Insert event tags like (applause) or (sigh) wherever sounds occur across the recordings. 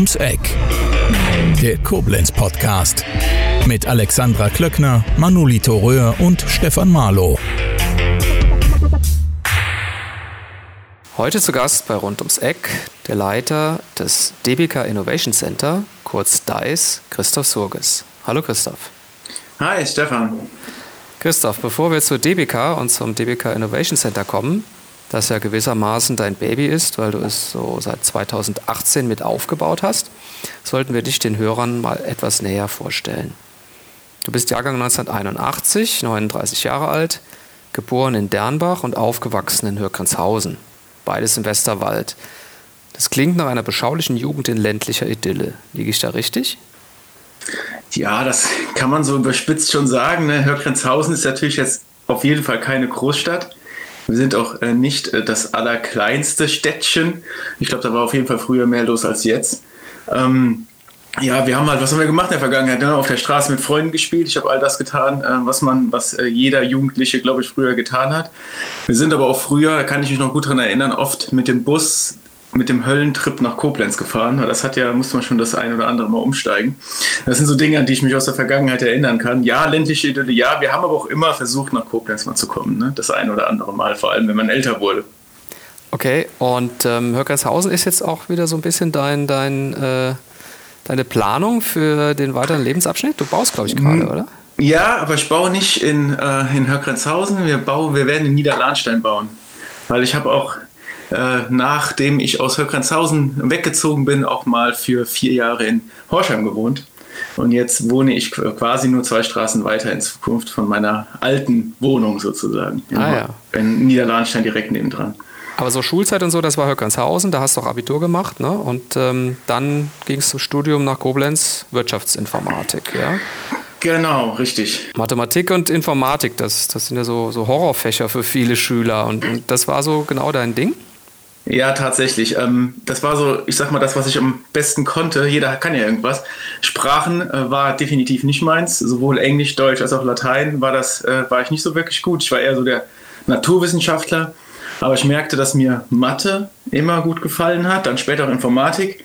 ums Eck. Der Koblenz Podcast mit Alexandra Klöckner, Manolito Röhr und Stefan Marlow. Heute zu Gast bei Rund ums Eck der Leiter des DBK Innovation Center, kurz DICE, Christoph Surges. Hallo Christoph. Hi Stefan. Christoph, bevor wir zur DBK und zum DBK Innovation Center kommen, das ja gewissermaßen dein Baby ist, weil du es so seit 2018 mit aufgebaut hast, sollten wir dich den Hörern mal etwas näher vorstellen. Du bist Jahrgang 1981, 39 Jahre alt, geboren in Dernbach und aufgewachsen in Hürkranshausen, beides im Westerwald. Das klingt nach einer beschaulichen Jugend in ländlicher Idylle. Liege ich da richtig? Ja, das kann man so überspitzt schon sagen. Ne? Hörgrenzhausen ist natürlich jetzt auf jeden Fall keine Großstadt. Wir sind auch äh, nicht äh, das allerkleinste Städtchen. Ich glaube, da war auf jeden Fall früher mehr los als jetzt. Ähm, ja, wir haben halt, was haben wir gemacht in der Vergangenheit? Ne? Auf der Straße mit Freunden gespielt. Ich habe all das getan, äh, was man, was äh, jeder Jugendliche, glaube ich, früher getan hat. Wir sind aber auch früher, kann ich mich noch gut daran erinnern, oft mit dem Bus mit dem Höllentrip nach Koblenz gefahren. Das hat ja, musste man schon das ein oder andere Mal umsteigen. Das sind so Dinge, an die ich mich aus der Vergangenheit erinnern kann. Ja, ländliche Idylle, ja, wir haben aber auch immer versucht, nach Koblenz mal zu kommen. Ne? Das ein oder andere Mal, vor allem wenn man älter wurde. Okay, und ähm, Höckershausen ist jetzt auch wieder so ein bisschen dein, dein, äh, deine Planung für den weiteren Lebensabschnitt? Du baust, glaube ich, gerade, mhm. oder? Ja, aber ich baue nicht in, äh, in Höckrenzhausen, wir, bauen, wir werden in Niederlahnstein bauen. Weil ich habe auch äh, nachdem ich aus Höckranshausen weggezogen bin, auch mal für vier Jahre in Horsham gewohnt. Und jetzt wohne ich quasi nur zwei Straßen weiter in Zukunft von meiner alten Wohnung sozusagen. In, ah, ja. in Niederlahnstein direkt nebendran. Aber so Schulzeit und so, das war Höckernshausen, da hast du auch Abitur gemacht, ne? Und ähm, dann ging es zum Studium nach Koblenz, Wirtschaftsinformatik, ja? Genau, richtig. Mathematik und Informatik, das, das sind ja so, so Horrorfächer für viele Schüler. Und, und das war so genau dein Ding? Ja, tatsächlich. Ähm, das war so, ich sag mal, das, was ich am besten konnte. Jeder kann ja irgendwas. Sprachen äh, war definitiv nicht meins. Sowohl Englisch, Deutsch als auch Latein war das, äh, war ich nicht so wirklich gut. Ich war eher so der Naturwissenschaftler. Aber ich merkte, dass mir Mathe immer gut gefallen hat, dann später auch Informatik.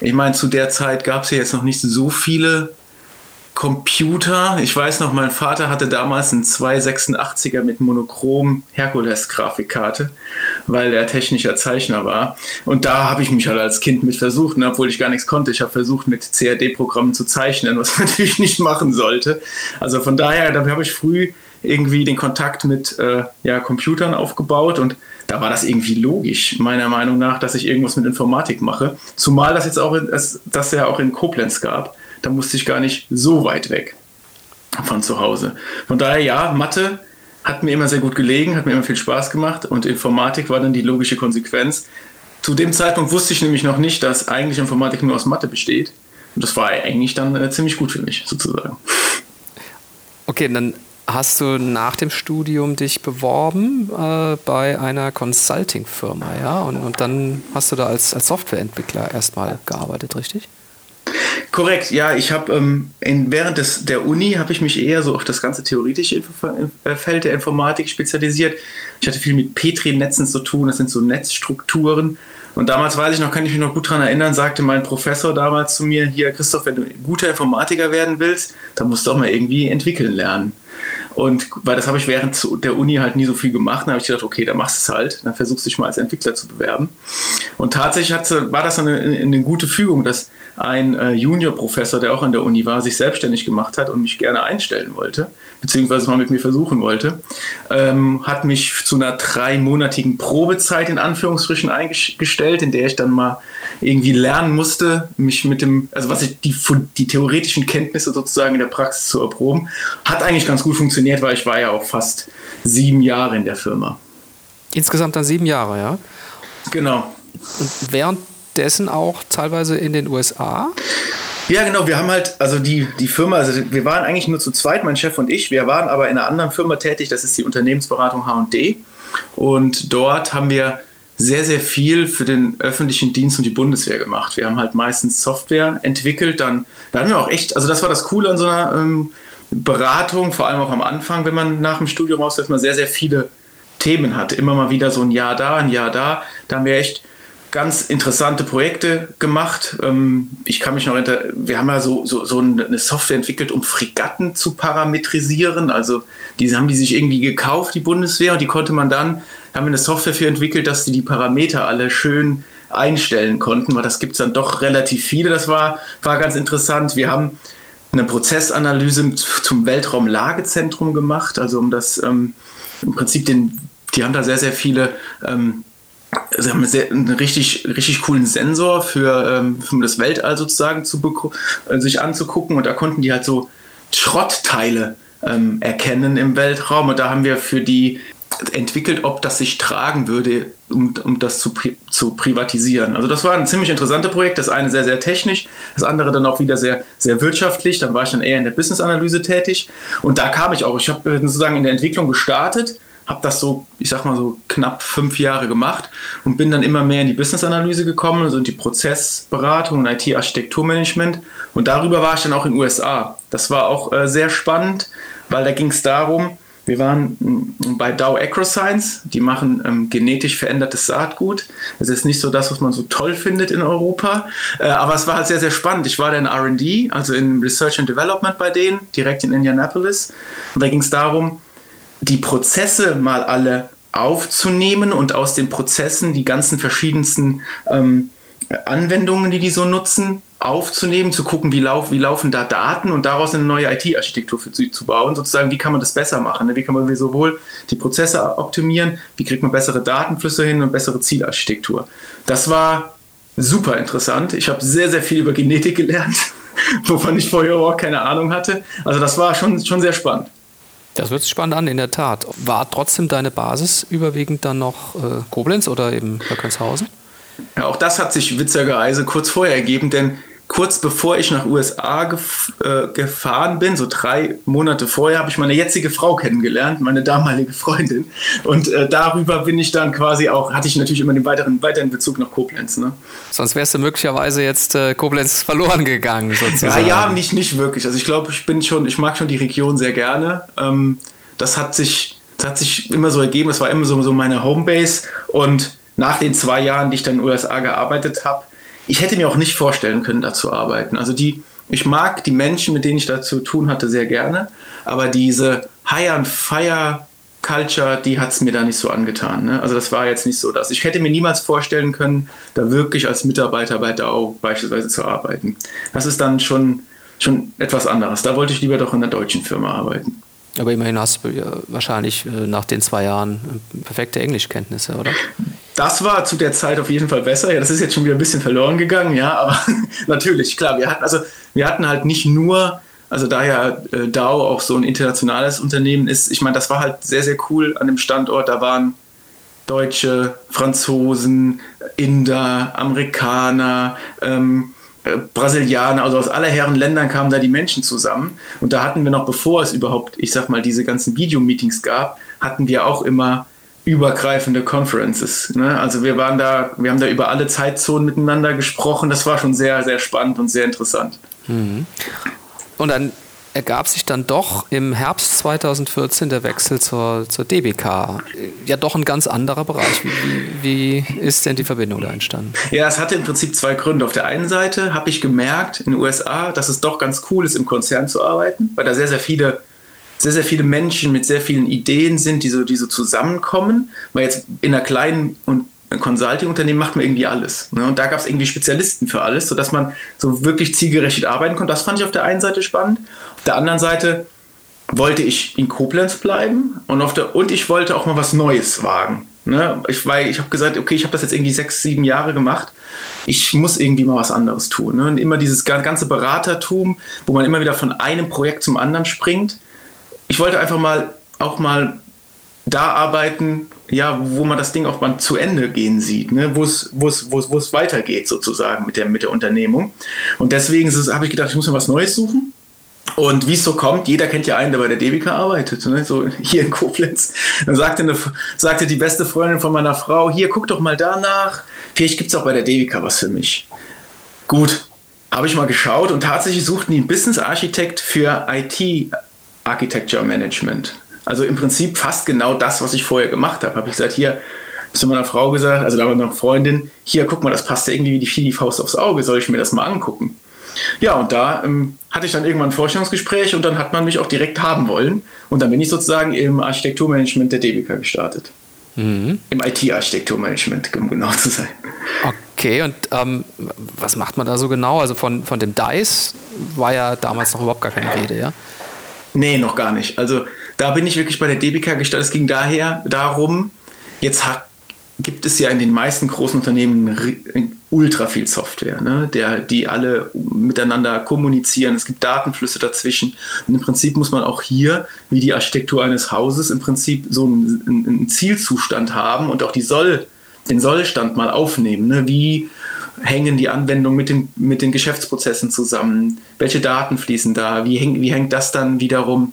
Ich meine, zu der Zeit gab es ja jetzt noch nicht so viele Computer. Ich weiß noch, mein Vater hatte damals einen 286er mit monochrom Herkules-Grafikkarte, weil er technischer Zeichner war. Und da habe ich mich halt als Kind mit versucht, ne, obwohl ich gar nichts konnte. Ich habe versucht, mit CAD-Programmen zu zeichnen, (laughs) was man natürlich nicht machen sollte. Also von daher, da habe ich früh irgendwie den Kontakt mit äh, ja, Computern aufgebaut und da war das irgendwie logisch, meiner Meinung nach, dass ich irgendwas mit Informatik mache. Zumal das jetzt auch, in, das, das ja auch in Koblenz gab da musste ich gar nicht so weit weg von zu Hause. Von daher, ja, Mathe hat mir immer sehr gut gelegen, hat mir immer viel Spaß gemacht und Informatik war dann die logische Konsequenz. Zu dem Zeitpunkt wusste ich nämlich noch nicht, dass eigentlich Informatik nur aus Mathe besteht. Und das war eigentlich dann äh, ziemlich gut für mich, sozusagen. Okay, dann hast du nach dem Studium dich beworben äh, bei einer Consulting-Firma, ja? Und, und dann hast du da als, als Softwareentwickler erstmal gearbeitet, richtig? Korrekt, ja, ich habe ähm, während des, der Uni habe ich mich eher so auf das ganze theoretische äh, Feld der Informatik spezialisiert. Ich hatte viel mit Petri-Netzen zu tun, das sind so Netzstrukturen. Und damals weiß ich noch, kann ich mich noch gut daran erinnern, sagte mein Professor damals zu mir, hier Christoph, wenn du guter Informatiker werden willst, dann musst du auch mal irgendwie entwickeln lernen. Und weil das habe ich während der Uni halt nie so viel gemacht, dann habe ich gedacht, okay, dann machst du es halt, dann versuchst du dich mal als Entwickler zu bewerben. Und tatsächlich hatte, war das eine, eine gute Fügung, dass ein äh, Junior-Professor, der auch an der Uni war, sich selbstständig gemacht hat und mich gerne einstellen wollte, beziehungsweise mal mit mir versuchen wollte, ähm, hat mich zu einer dreimonatigen Probezeit in Anführungsstrichen eingestellt, in der ich dann mal irgendwie lernen musste, mich mit dem, also was ich, die, die theoretischen Kenntnisse sozusagen in der Praxis zu erproben. Hat eigentlich ganz gut funktioniert, weil ich war ja auch fast sieben Jahre in der Firma. Insgesamt dann sieben Jahre, ja? Genau. Und währenddessen auch teilweise in den USA? Ja, genau. Wir haben halt, also die, die Firma, also wir waren eigentlich nur zu zweit, mein Chef und ich. Wir waren aber in einer anderen Firma tätig, das ist die Unternehmensberatung HD. Und dort haben wir sehr, sehr viel für den öffentlichen Dienst und die Bundeswehr gemacht. Wir haben halt meistens Software entwickelt, dann, da haben wir auch echt, also das war das Coole an so einer ähm, Beratung, vor allem auch am Anfang, wenn man nach dem Studium raus, dass man sehr, sehr viele Themen hat. Immer mal wieder so ein Jahr da, ein Jahr da. Da haben wir echt ganz interessante Projekte gemacht. Ähm, ich kann mich noch erinnern, wir haben ja so, so, so eine Software entwickelt, um Fregatten zu parametrisieren. Also diese haben die sich irgendwie gekauft, die Bundeswehr, und die konnte man dann, haben wir eine Software für entwickelt, dass die die Parameter alle schön einstellen konnten, weil das gibt es dann doch relativ viele. Das war, war ganz interessant. Wir haben eine Prozessanalyse zum Weltraumlagezentrum gemacht, also um das ähm, im Prinzip den, die haben da sehr, sehr viele ähm, sie haben einen richtig, richtig coolen Sensor für, ähm, für das Weltall sozusagen zu äh, sich anzugucken und da konnten die halt so Schrottteile ähm, erkennen im Weltraum und da haben wir für die entwickelt, ob das sich tragen würde, um, um das zu, pri zu privatisieren. Also das war ein ziemlich interessantes Projekt. Das eine sehr, sehr technisch, das andere dann auch wieder sehr, sehr wirtschaftlich. Dann war ich dann eher in der Business-Analyse tätig und da kam ich auch. Ich habe sozusagen in der Entwicklung gestartet habe das so, ich sag mal so knapp fünf Jahre gemacht und bin dann immer mehr in die Business-Analyse gekommen, also in die Prozessberatung und IT-Architekturmanagement. Und darüber war ich dann auch in den USA. Das war auch äh, sehr spannend, weil da ging es darum, wir waren mm, bei Dow AgroScience, die machen ähm, genetisch verändertes Saatgut. Das ist nicht so das, was man so toll findet in Europa, äh, aber es war halt sehr, sehr spannend. Ich war da in RD, also in Research and Development bei denen, direkt in Indianapolis. Und da ging es darum, die Prozesse mal alle aufzunehmen und aus den Prozessen die ganzen verschiedensten ähm, Anwendungen, die die so nutzen, aufzunehmen, zu gucken, wie, lauf, wie laufen da Daten und daraus eine neue IT-Architektur zu, zu bauen, sozusagen, wie kann man das besser machen, ne? wie kann man sowohl die Prozesse optimieren, wie kriegt man bessere Datenflüsse hin und bessere Zielarchitektur. Das war super interessant. Ich habe sehr, sehr viel über Genetik gelernt, (laughs) wovon ich vorher auch keine Ahnung hatte. Also das war schon, schon sehr spannend. Das wird sich spannend an, in der Tat. War trotzdem deine Basis überwiegend dann noch äh, Koblenz oder eben Höckenshausen? Ja, auch das hat sich witzigerweise kurz vorher ergeben, denn kurz bevor ich nach USA gef äh, gefahren bin, so drei Monate vorher, habe ich meine jetzige Frau kennengelernt, meine damalige Freundin. Und äh, darüber bin ich dann quasi auch, hatte ich natürlich immer den weiteren, weiteren Bezug nach Koblenz. Ne? Sonst wärst du möglicherweise jetzt äh, Koblenz (laughs) verloren gegangen, sozusagen. Ja, ja, nicht, nicht wirklich. Also ich glaube, ich bin schon, ich mag schon die Region sehr gerne. Ähm, das hat sich, das hat sich immer so ergeben, es war immer so, so meine Homebase. Und nach den zwei Jahren, die ich dann in den USA gearbeitet habe, ich hätte mir auch nicht vorstellen können, da zu arbeiten. Also die, ich mag die Menschen, mit denen ich da zu tun hatte, sehr gerne, aber diese High and Fire Culture, die hat es mir da nicht so angetan. Ne? Also das war jetzt nicht so das. Ich hätte mir niemals vorstellen können, da wirklich als Mitarbeiter bei DAO beispielsweise zu arbeiten. Das ist dann schon, schon etwas anderes. Da wollte ich lieber doch in einer deutschen Firma arbeiten. Aber immerhin hast du ja wahrscheinlich äh, nach den zwei Jahren äh, perfekte Englischkenntnisse, oder? Das war zu der Zeit auf jeden Fall besser. Ja, das ist jetzt schon wieder ein bisschen verloren gegangen, ja, aber (laughs) natürlich, klar, wir hatten, also wir hatten halt nicht nur, also da ja äh, DAO auch so ein internationales Unternehmen ist, ich meine, das war halt sehr, sehr cool an dem Standort. Da waren Deutsche, Franzosen, Inder, Amerikaner, ähm, äh, Brasilianer, also aus aller Herren Ländern kamen da die Menschen zusammen. Und da hatten wir noch, bevor es überhaupt, ich sag mal, diese ganzen Videomeetings gab, hatten wir auch immer übergreifende Conferences. Ne? Also wir waren da, wir haben da über alle Zeitzonen miteinander gesprochen. Das war schon sehr, sehr spannend und sehr interessant. Mhm. Und dann ergab sich dann doch im Herbst 2014 der Wechsel zur, zur DBK. Ja, doch ein ganz anderer Bereich. Wie, wie, ist denn die Verbindung da entstanden? Ja, es hatte im Prinzip zwei Gründe. Auf der einen Seite habe ich gemerkt in den USA, dass es doch ganz cool ist, im Konzern zu arbeiten, weil da sehr, sehr viele sehr, sehr viele Menschen mit sehr vielen Ideen sind, die so, die so zusammenkommen. Weil jetzt in einer kleinen und Consulting-Unternehmen macht man irgendwie alles. Ne? Und da gab es irgendwie Spezialisten für alles, sodass man so wirklich zielgerichtet arbeiten konnte. Das fand ich auf der einen Seite spannend. Auf der anderen Seite wollte ich in Koblenz bleiben und, auf der, und ich wollte auch mal was Neues wagen. Ne? Ich, ich habe gesagt, okay, ich habe das jetzt irgendwie sechs, sieben Jahre gemacht. Ich muss irgendwie mal was anderes tun. Ne? Und immer dieses ganze Beratertum, wo man immer wieder von einem Projekt zum anderen springt. Ich wollte einfach mal auch mal da arbeiten, ja, wo man das Ding auch mal zu Ende gehen sieht, ne? wo es weitergeht sozusagen mit der, mit der Unternehmung. Und deswegen habe ich gedacht, ich muss mir was Neues suchen. Und wie es so kommt, jeder kennt ja einen, der bei der DBK arbeitet, ne? so (laughs) hier in Koblenz. Dann sagte, eine, sagte die beste Freundin von meiner Frau, hier, guck doch mal danach, vielleicht gibt es auch bei der DBK was für mich. Gut, habe ich mal geschaut und tatsächlich suchten die einen Business Architekt für IT Architecture Management. Also im Prinzip fast genau das, was ich vorher gemacht habe. Habe ich gesagt, hier, zu meiner Frau gesagt, also da war noch Freundin, hier, guck mal, das passt ja irgendwie wie die, die Faust aufs Auge, soll ich mir das mal angucken? Ja, und da ähm, hatte ich dann irgendwann ein Vorstellungsgespräch und dann hat man mich auch direkt haben wollen. Und dann bin ich sozusagen im Architekturmanagement der DBK gestartet. Mhm. Im IT-Architekturmanagement, um genau zu sein. Okay, und ähm, was macht man da so genau? Also von, von dem DICE war ja damals noch überhaupt gar keine Rede, ja? Nee, noch gar nicht. Also da bin ich wirklich bei der DBK gestartet. Es ging daher darum, jetzt hat, gibt es ja in den meisten großen Unternehmen ultra viel Software, ne? Der, die alle miteinander kommunizieren. Es gibt Datenflüsse dazwischen. Und im Prinzip muss man auch hier, wie die Architektur eines Hauses, im Prinzip so einen, einen Zielzustand haben und auch die Soll, den Sollstand mal aufnehmen. Ne? Wie hängen die Anwendungen mit den, mit den Geschäftsprozessen zusammen? Welche Daten fließen da? Wie, häng, wie hängt das dann wiederum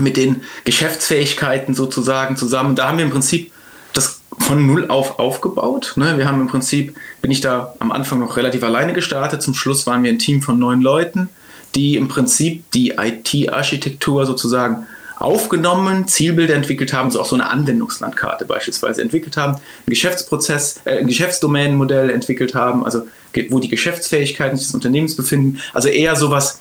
mit den Geschäftsfähigkeiten sozusagen zusammen? Da haben wir im Prinzip das von null auf aufgebaut. Ne? Wir haben im Prinzip, bin ich da am Anfang noch relativ alleine gestartet. Zum Schluss waren wir ein Team von neun Leuten, die im Prinzip die IT-Architektur sozusagen aufgenommen, Zielbilder entwickelt haben, so auch so eine Anwendungslandkarte beispielsweise entwickelt haben, ein Geschäftsprozess, äh, ein Geschäftsdomänenmodell entwickelt haben, also wo die Geschäftsfähigkeiten des Unternehmens befinden. Also eher sowas,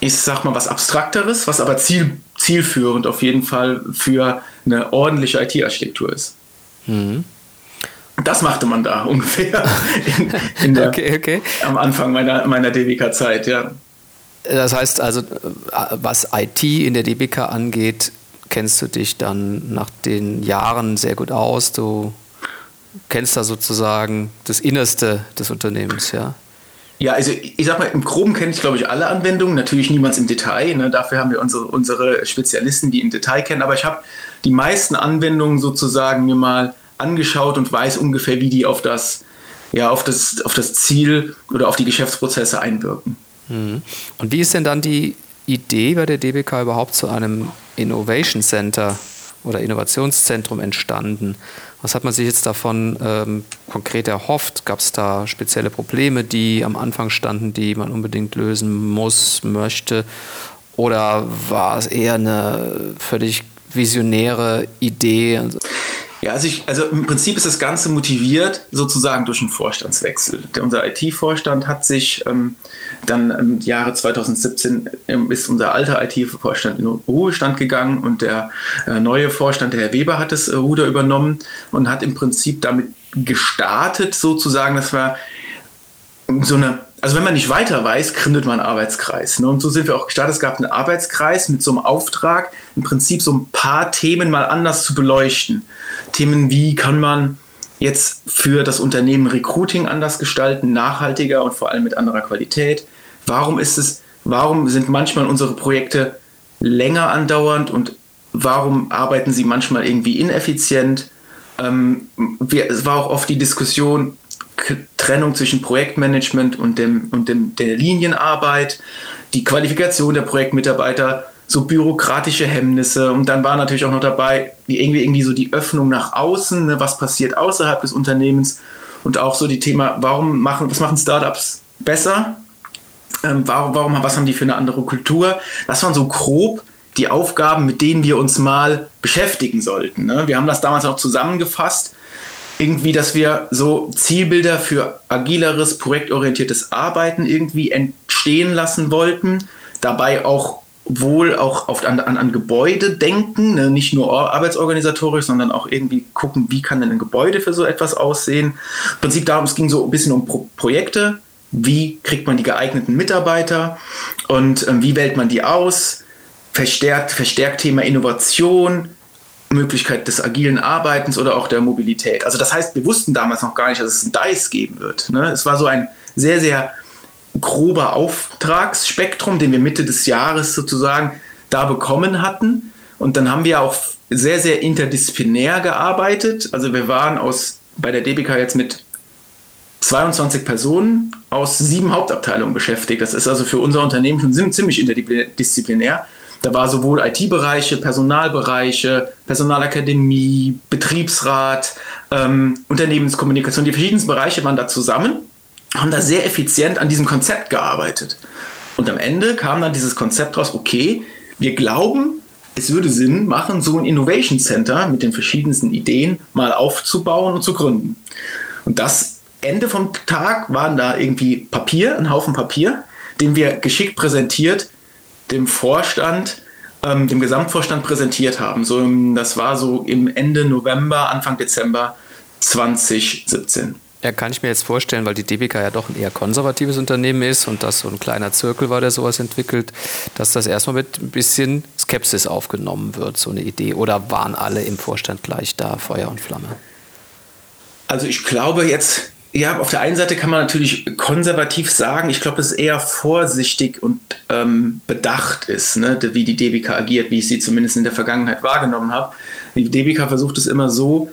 ich sag mal was Abstrakteres, was aber ziel, zielführend auf jeden Fall für eine ordentliche IT-Architektur ist. Mhm. Das machte man da (laughs) ungefähr in, in der, okay, okay. am Anfang meiner, meiner DWK-Zeit, ja. Das heißt also, was IT in der DBK angeht, kennst du dich dann nach den Jahren sehr gut aus. Du kennst da sozusagen das Innerste des Unternehmens, ja. Ja, also ich sag mal, im Groben kenne ich, glaube ich, alle Anwendungen. Natürlich niemals im Detail. Ne? Dafür haben wir unsere, unsere Spezialisten, die im Detail kennen. Aber ich habe die meisten Anwendungen sozusagen mir mal angeschaut und weiß ungefähr, wie die auf das, ja, auf das, auf das Ziel oder auf die Geschäftsprozesse einwirken. Mhm. Und wie ist denn dann die Idee bei der DBK überhaupt zu einem Innovation Center oder Innovationszentrum entstanden? Was hat man sich jetzt davon ähm, konkret erhofft? Gab es da spezielle Probleme, die am Anfang standen, die man unbedingt lösen muss, möchte? Oder war es eher eine völlig visionäre Idee? Ja, also, ich, also im Prinzip ist das Ganze motiviert sozusagen durch einen Vorstandswechsel. Unser IT-Vorstand hat sich ähm, dann im Jahre 2017 ähm, ist unser alter IT-Vorstand in Ruhestand gegangen und der äh, neue Vorstand, der Herr Weber, hat das äh, Ruder übernommen und hat im Prinzip damit gestartet sozusagen, dass wir so eine also wenn man nicht weiter weiß, gründet man einen Arbeitskreis. Ne? Und so sind wir auch gestartet. Es gab einen Arbeitskreis mit so einem Auftrag, im Prinzip so ein paar Themen mal anders zu beleuchten. Themen wie kann man jetzt für das Unternehmen Recruiting anders gestalten, nachhaltiger und vor allem mit anderer Qualität. Warum ist es, warum sind manchmal unsere Projekte länger andauernd und warum arbeiten sie manchmal irgendwie ineffizient? Ähm, wir, es war auch oft die Diskussion, Trennung zwischen Projektmanagement und, dem, und dem, der Linienarbeit, die Qualifikation der Projektmitarbeiter, so bürokratische Hemmnisse und dann war natürlich auch noch dabei, wie irgendwie, irgendwie so die Öffnung nach außen, ne, was passiert außerhalb des Unternehmens und auch so die Thema, warum machen, was machen Startups besser? Ähm, warum, warum, was haben die für eine andere Kultur? Das waren so grob die Aufgaben, mit denen wir uns mal beschäftigen sollten. Ne? Wir haben das damals auch zusammengefasst irgendwie, dass wir so Zielbilder für agileres, projektorientiertes Arbeiten irgendwie entstehen lassen wollten. Dabei auch wohl auch oft an, an, an Gebäude denken, ne? nicht nur arbeitsorganisatorisch, sondern auch irgendwie gucken, wie kann denn ein Gebäude für so etwas aussehen. Im Prinzip darum, es ging so ein bisschen um Pro Projekte, wie kriegt man die geeigneten Mitarbeiter und ähm, wie wählt man die aus, verstärkt, verstärkt Thema Innovation, Möglichkeit des agilen Arbeitens oder auch der Mobilität. Also das heißt, wir wussten damals noch gar nicht, dass es ein DICE geben wird. Ne? Es war so ein sehr, sehr grober Auftragsspektrum, den wir Mitte des Jahres sozusagen da bekommen hatten. Und dann haben wir auch sehr, sehr interdisziplinär gearbeitet. Also wir waren aus, bei der DBK jetzt mit 22 Personen aus sieben Hauptabteilungen beschäftigt. Das ist also für unser Unternehmen schon ziemlich interdisziplinär. Da war sowohl IT-Bereiche, Personalbereiche, Personalakademie, Betriebsrat, ähm, Unternehmenskommunikation. Die verschiedensten Bereiche waren da zusammen, haben da sehr effizient an diesem Konzept gearbeitet. Und am Ende kam dann dieses Konzept raus, okay, wir glauben, es würde Sinn machen, so ein Innovation Center mit den verschiedensten Ideen mal aufzubauen und zu gründen. Und das Ende vom Tag waren da irgendwie Papier, ein Haufen Papier, den wir geschickt präsentiert dem Vorstand, ähm, dem Gesamtvorstand präsentiert haben. So, das war so im Ende November, Anfang Dezember 2017. Ja, kann ich mir jetzt vorstellen, weil die DBK ja doch ein eher konservatives Unternehmen ist und das so ein kleiner Zirkel war, der sowas entwickelt, dass das erstmal mit ein bisschen Skepsis aufgenommen wird, so eine Idee. Oder waren alle im Vorstand gleich da, Feuer und Flamme? Also ich glaube jetzt, ja, auf der einen Seite kann man natürlich konservativ sagen, ich glaube, es eher vorsichtig und ähm, bedacht ist, ne, wie die DBK agiert, wie ich sie zumindest in der Vergangenheit wahrgenommen habe. Die DBK versucht es immer so,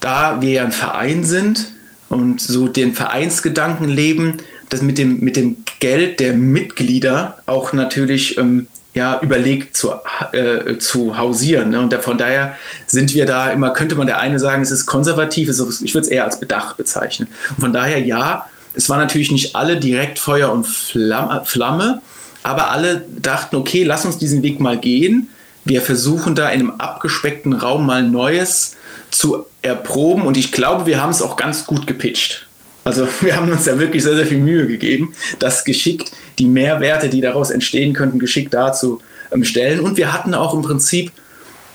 da wir ja ein Verein sind, und so den Vereinsgedanken leben, das mit dem, mit dem Geld der Mitglieder auch natürlich ähm, ja, überlegt zu, äh, zu hausieren. Ne? Und von daher sind wir da immer, könnte man der eine sagen, es ist konservativ, es ist, ich würde es eher als Bedacht bezeichnen. Und von daher ja, es war natürlich nicht alle direkt Feuer und Flamme, Flamme, aber alle dachten, okay, lass uns diesen Weg mal gehen. Wir versuchen da in einem abgespeckten Raum mal Neues zu erproben und ich glaube, wir haben es auch ganz gut gepitcht. Also (laughs) wir haben uns da wirklich sehr, sehr viel Mühe gegeben, das geschickt, die Mehrwerte, die daraus entstehen könnten, geschickt darzustellen. Und wir hatten auch im Prinzip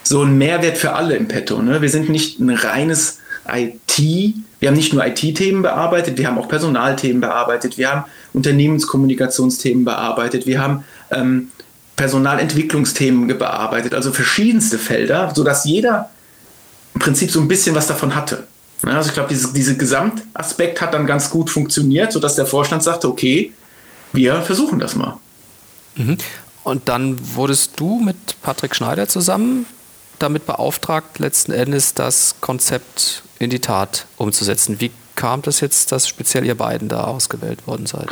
so einen Mehrwert für alle im Petto. Ne? Wir sind nicht ein reines IT, wir haben nicht nur IT-Themen bearbeitet, wir haben auch Personalthemen bearbeitet, wir haben Unternehmenskommunikationsthemen bearbeitet, wir haben ähm, Personalentwicklungsthemen bearbeitet, also verschiedenste Felder, sodass jeder im Prinzip so ein bisschen was davon hatte. Also ich glaube, diese, dieser Gesamtaspekt hat dann ganz gut funktioniert, sodass der Vorstand sagte, okay, wir versuchen das mal. Mhm. Und dann wurdest du mit Patrick Schneider zusammen damit beauftragt, letzten Endes das Konzept in die Tat umzusetzen. Wie kam das jetzt, dass speziell ihr beiden da ausgewählt worden seid?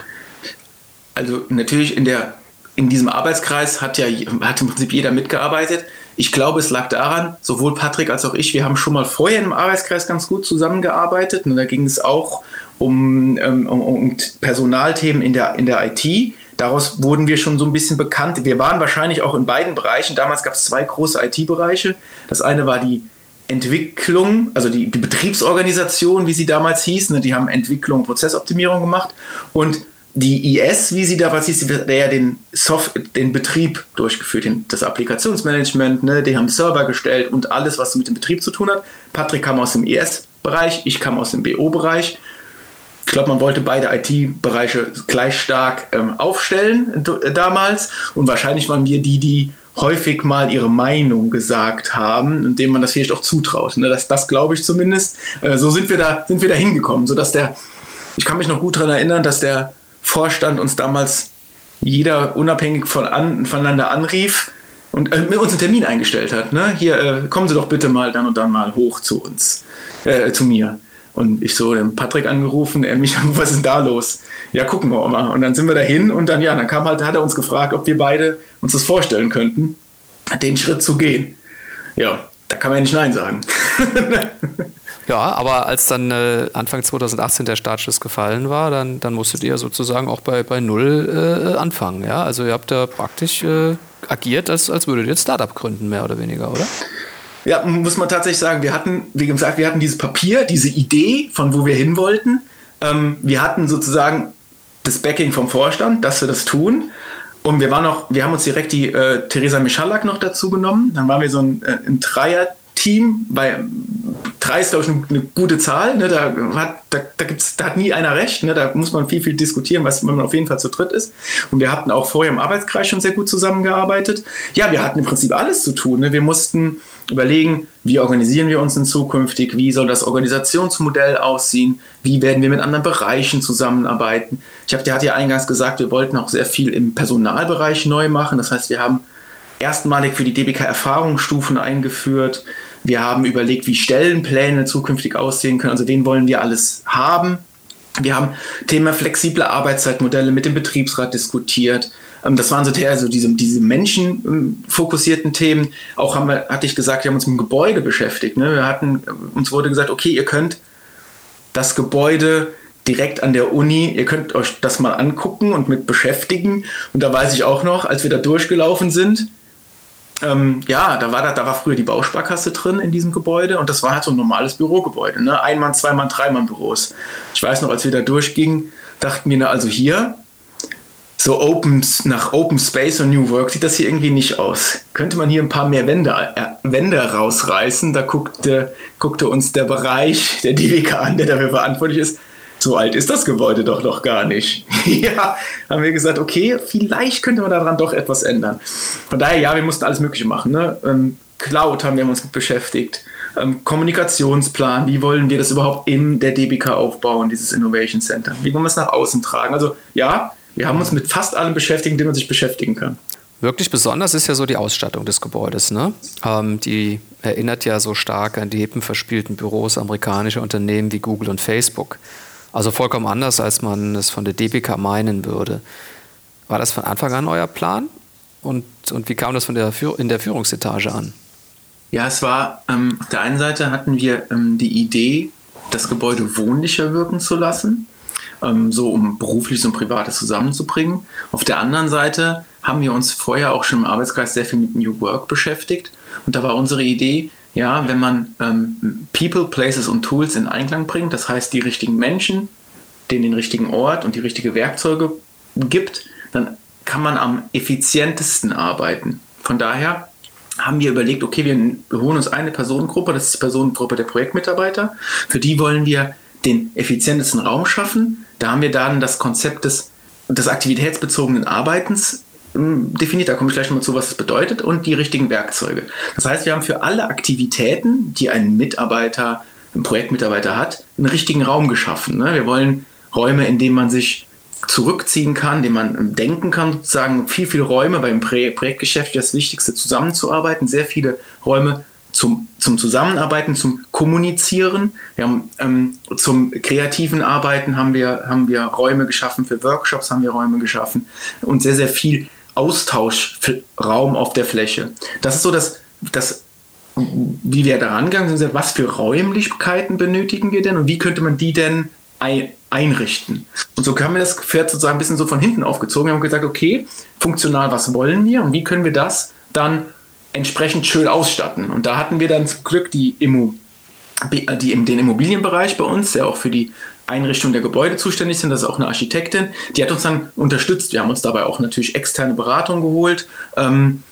Also natürlich in der in diesem Arbeitskreis hat ja hat im Prinzip jeder mitgearbeitet. Ich glaube, es lag daran, sowohl Patrick als auch ich, wir haben schon mal vorher im Arbeitskreis ganz gut zusammengearbeitet. Und da ging es auch um, ähm, um, um Personalthemen in der, in der IT. Daraus wurden wir schon so ein bisschen bekannt. Wir waren wahrscheinlich auch in beiden Bereichen. Damals gab es zwei große IT-Bereiche. Das eine war die Entwicklung, also die, die Betriebsorganisation, wie sie damals hieß. Ne? Die haben Entwicklung, Prozessoptimierung gemacht. Und die IS, wie sie da was hieß, der ja den, Soft den Betrieb durchgeführt, das Applikationsmanagement, ne, die haben Server gestellt und alles, was mit dem Betrieb zu tun hat. Patrick kam aus dem IS-Bereich, ich kam aus dem BO-Bereich. Ich glaube, man wollte beide IT-Bereiche gleich stark ähm, aufstellen damals und wahrscheinlich waren wir die, die häufig mal ihre Meinung gesagt haben und dem man das vielleicht auch zutraut. Ne? Das, das glaube ich zumindest. Äh, so sind wir da, sind wir da hingekommen, sodass der, ich kann mich noch gut daran erinnern, dass der Vorstand uns damals jeder unabhängig von an, voneinander anrief und äh, mit uns einen Termin eingestellt hat. Ne? Hier, äh, kommen Sie doch bitte mal dann und dann mal hoch zu uns, äh, zu mir. Und ich so den Patrick angerufen, er mich, (laughs) was ist denn da los? Ja, gucken wir mal. Und dann sind wir dahin und dann, ja, dann kam halt, hat er uns gefragt, ob wir beide uns das vorstellen könnten, den Schritt zu gehen. Ja, da kann man ja nicht Nein sagen. (laughs) Ja, aber als dann äh, Anfang 2018 der Startschuss gefallen war, dann, dann musstet ihr sozusagen auch bei, bei Null äh, anfangen. Ja? Also ihr habt da praktisch äh, agiert, als, als würdet ihr ein Startup gründen, mehr oder weniger, oder? Ja, muss man tatsächlich sagen, wir hatten, wie gesagt, wir hatten dieses Papier, diese Idee, von wo wir hin wollten. Ähm, wir hatten sozusagen das Backing vom Vorstand, dass wir das tun. Und wir waren noch, wir haben uns direkt die äh, Theresa Michalak noch dazu genommen. Dann waren wir so ein, äh, ein Dreier-Team. Bei drei ist, glaube ich, eine, gute Zahl. Ne? Da, hat, da, da, gibt's, da hat nie einer recht. Ne? Da muss man viel, viel diskutieren, was man auf jeden Fall zu dritt ist. Und wir hatten auch vorher im Arbeitskreis schon sehr gut zusammengearbeitet. Ja, wir hatten im Prinzip alles zu tun. Ne? Wir mussten überlegen, wie organisieren wir uns in zukünftig, wie soll das Organisationsmodell aussehen, wie werden wir mit anderen Bereichen zusammenarbeiten. Ich habe, der hat ja eingangs gesagt, wir wollten auch sehr viel im Personalbereich neu machen. Das heißt, wir haben erstmalig für die DBK Erfahrungsstufen eingeführt. Wir haben überlegt, wie Stellenpläne zukünftig aussehen können. Also den wollen wir alles haben. Wir haben Thema flexible Arbeitszeitmodelle mit dem Betriebsrat diskutiert. Ähm, das waren so also diese, diese menschenfokussierten Themen. Auch haben wir, hatte ich gesagt, wir haben uns mit dem Gebäude beschäftigt. Ne? Wir hatten, uns wurde gesagt, okay, ihr könnt das Gebäude direkt an der Uni, ihr könnt euch das mal angucken und mit beschäftigen. Und da weiß ich auch noch, als wir da durchgelaufen sind, ähm, ja, da war, da, da war früher die Bausparkasse drin in diesem Gebäude und das war halt so ein normales Bürogebäude. Ne? Ein-Mann, Zwei-Mann, Drei-Mann-Büros. Ich weiß noch, als wir da durchgingen, dachten wir, na, also hier, so open, nach Open Space und New Work sieht das hier irgendwie nicht aus. Könnte man hier ein paar mehr Wände, äh, Wände rausreißen? Da guckte, guckte uns der Bereich, der DWK an, der dafür verantwortlich ist. So alt ist das Gebäude doch noch gar nicht. (laughs) ja, haben wir gesagt, okay, vielleicht könnte man daran doch etwas ändern. Von daher, ja, wir mussten alles Mögliche machen. Ne? Ähm, Cloud haben wir uns beschäftigt. Ähm, Kommunikationsplan, wie wollen wir das überhaupt in der DBK aufbauen, dieses Innovation Center? Wie wollen wir es nach außen tragen? Also ja, wir haben uns mit fast allem beschäftigt, dem man sich beschäftigen kann. Wirklich besonders ist ja so die Ausstattung des Gebäudes. Ne? Ähm, die erinnert ja so stark an die hippenverspielten Büros amerikanischer Unternehmen wie Google und Facebook. Also vollkommen anders, als man es von der DBK meinen würde. War das von Anfang an euer Plan? Und, und wie kam das von der, in der Führungsetage an? Ja, es war, ähm, auf der einen Seite hatten wir ähm, die Idee, das Gebäude wohnlicher wirken zu lassen ähm, so um berufliches und privates zusammenzubringen. Auf der anderen Seite haben wir uns vorher auch schon im Arbeitskreis sehr viel mit New Work beschäftigt. Und da war unsere Idee, ja, wenn man ähm, People, Places und Tools in Einklang bringt, das heißt die richtigen Menschen, denen den richtigen Ort und die richtigen Werkzeuge gibt, dann kann man am effizientesten arbeiten. Von daher haben wir überlegt, okay, wir holen uns eine Personengruppe, das ist die Personengruppe der Projektmitarbeiter. Für die wollen wir den effizientesten Raum schaffen. Da haben wir dann das Konzept des, des aktivitätsbezogenen Arbeitens definiert. Da komme ich gleich nochmal zu, was das bedeutet und die richtigen Werkzeuge. Das heißt, wir haben für alle Aktivitäten, die ein Mitarbeiter, ein Projektmitarbeiter hat, einen richtigen Raum geschaffen. Ne? Wir wollen Räume, in denen man sich zurückziehen kann, denen man denken kann, sozusagen viel, viel Räume beim Projektgeschäft, das Wichtigste zusammenzuarbeiten, sehr viele Räume zum, zum Zusammenarbeiten, zum Kommunizieren. Wir haben, ähm, zum kreativen Arbeiten haben wir, haben wir Räume geschaffen, für Workshops haben wir Räume geschaffen und sehr, sehr viel Austauschraum auf der Fläche. Das ist so das, das wie wir daran gegangen sind, was für Räumlichkeiten benötigen wir denn und wie könnte man die denn einrichten. Und so haben wir das Pferd sozusagen ein bisschen so von hinten aufgezogen. Wir haben gesagt, okay, funktional, was wollen wir und wie können wir das dann entsprechend schön ausstatten. Und da hatten wir dann zum Glück die, Immo, die, den Immobilienbereich bei uns, der auch für die Einrichtung der Gebäude zuständig sind. Das ist auch eine Architektin. Die hat uns dann unterstützt. Wir haben uns dabei auch natürlich externe Beratung geholt. Ähm,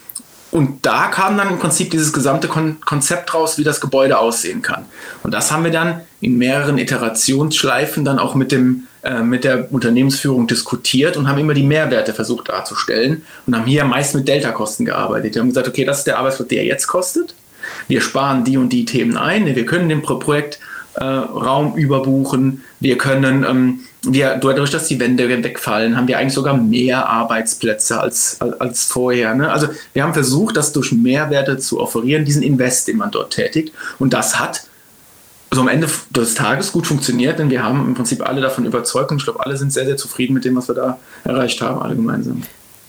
und da kam dann im Prinzip dieses gesamte Kon Konzept raus, wie das Gebäude aussehen kann. Und das haben wir dann in mehreren Iterationsschleifen dann auch mit, dem, äh, mit der Unternehmensführung diskutiert und haben immer die Mehrwerte versucht darzustellen und haben hier meist mit Delta-Kosten gearbeitet. Wir haben gesagt, okay, das ist der Arbeitsplatz, der jetzt kostet. Wir sparen die und die Themen ein. Wir können den Projekt äh, Raum überbuchen. Wir können, ähm, wir, dadurch, dass die Wände wegfallen, haben wir eigentlich sogar mehr Arbeitsplätze als, als, als vorher. Ne? Also wir haben versucht, das durch Mehrwerte zu offerieren, diesen Invest, den man dort tätigt. Und das hat so am Ende des Tages gut funktioniert, denn wir haben im Prinzip alle davon überzeugt und ich glaube, alle sind sehr, sehr zufrieden mit dem, was wir da erreicht haben, alle gemeinsam.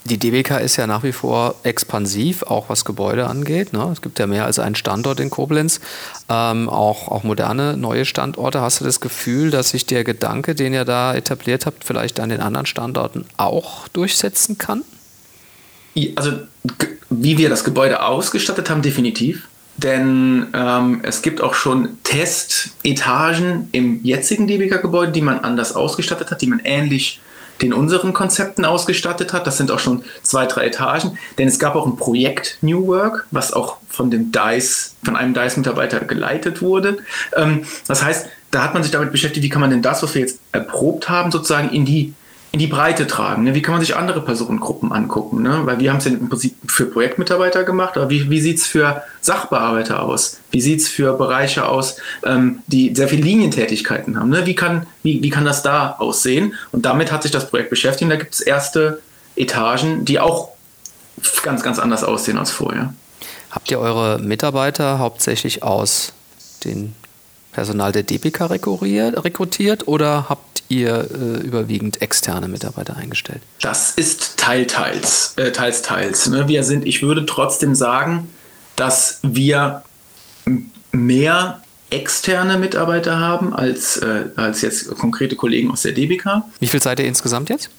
Die DBK ist ja nach wie vor expansiv, auch was Gebäude angeht. Ne? Es gibt ja mehr als einen Standort in Koblenz, ähm, auch, auch moderne neue Standorte. Hast du das Gefühl, dass sich der Gedanke, den ihr da etabliert habt, vielleicht an den anderen Standorten auch durchsetzen kann? Also wie wir das Gebäude ausgestattet haben, definitiv. Denn ähm, es gibt auch schon Testetagen im jetzigen DBK-Gebäude, die man anders ausgestattet hat, die man ähnlich den unseren Konzepten ausgestattet hat. Das sind auch schon zwei, drei Etagen. Denn es gab auch ein Projekt New Work, was auch von dem DICE, von einem DICE-Mitarbeiter geleitet wurde. Ähm, das heißt, da hat man sich damit beschäftigt, wie kann man denn das, was wir jetzt erprobt haben, sozusagen in die in die Breite tragen. Ne? Wie kann man sich andere Personengruppen angucken? Ne? Weil wir haben es ja im Prinzip für Projektmitarbeiter gemacht, aber wie, wie sieht es für Sachbearbeiter aus? Wie sieht es für Bereiche aus, ähm, die sehr viele Linientätigkeiten haben? Ne? Wie, kann, wie, wie kann das da aussehen? Und damit hat sich das Projekt beschäftigt. Da gibt es erste Etagen, die auch ganz, ganz anders aussehen als vorher. Habt ihr eure Mitarbeiter hauptsächlich aus dem Personal der DPK rekrutiert oder habt ihr äh, überwiegend externe Mitarbeiter eingestellt? Das ist teil, teils, äh, teils, teils. Ne? Wir sind, ich würde trotzdem sagen, dass wir mehr externe Mitarbeiter haben als, äh, als jetzt konkrete Kollegen aus der DBK. Wie viel seid ihr insgesamt jetzt?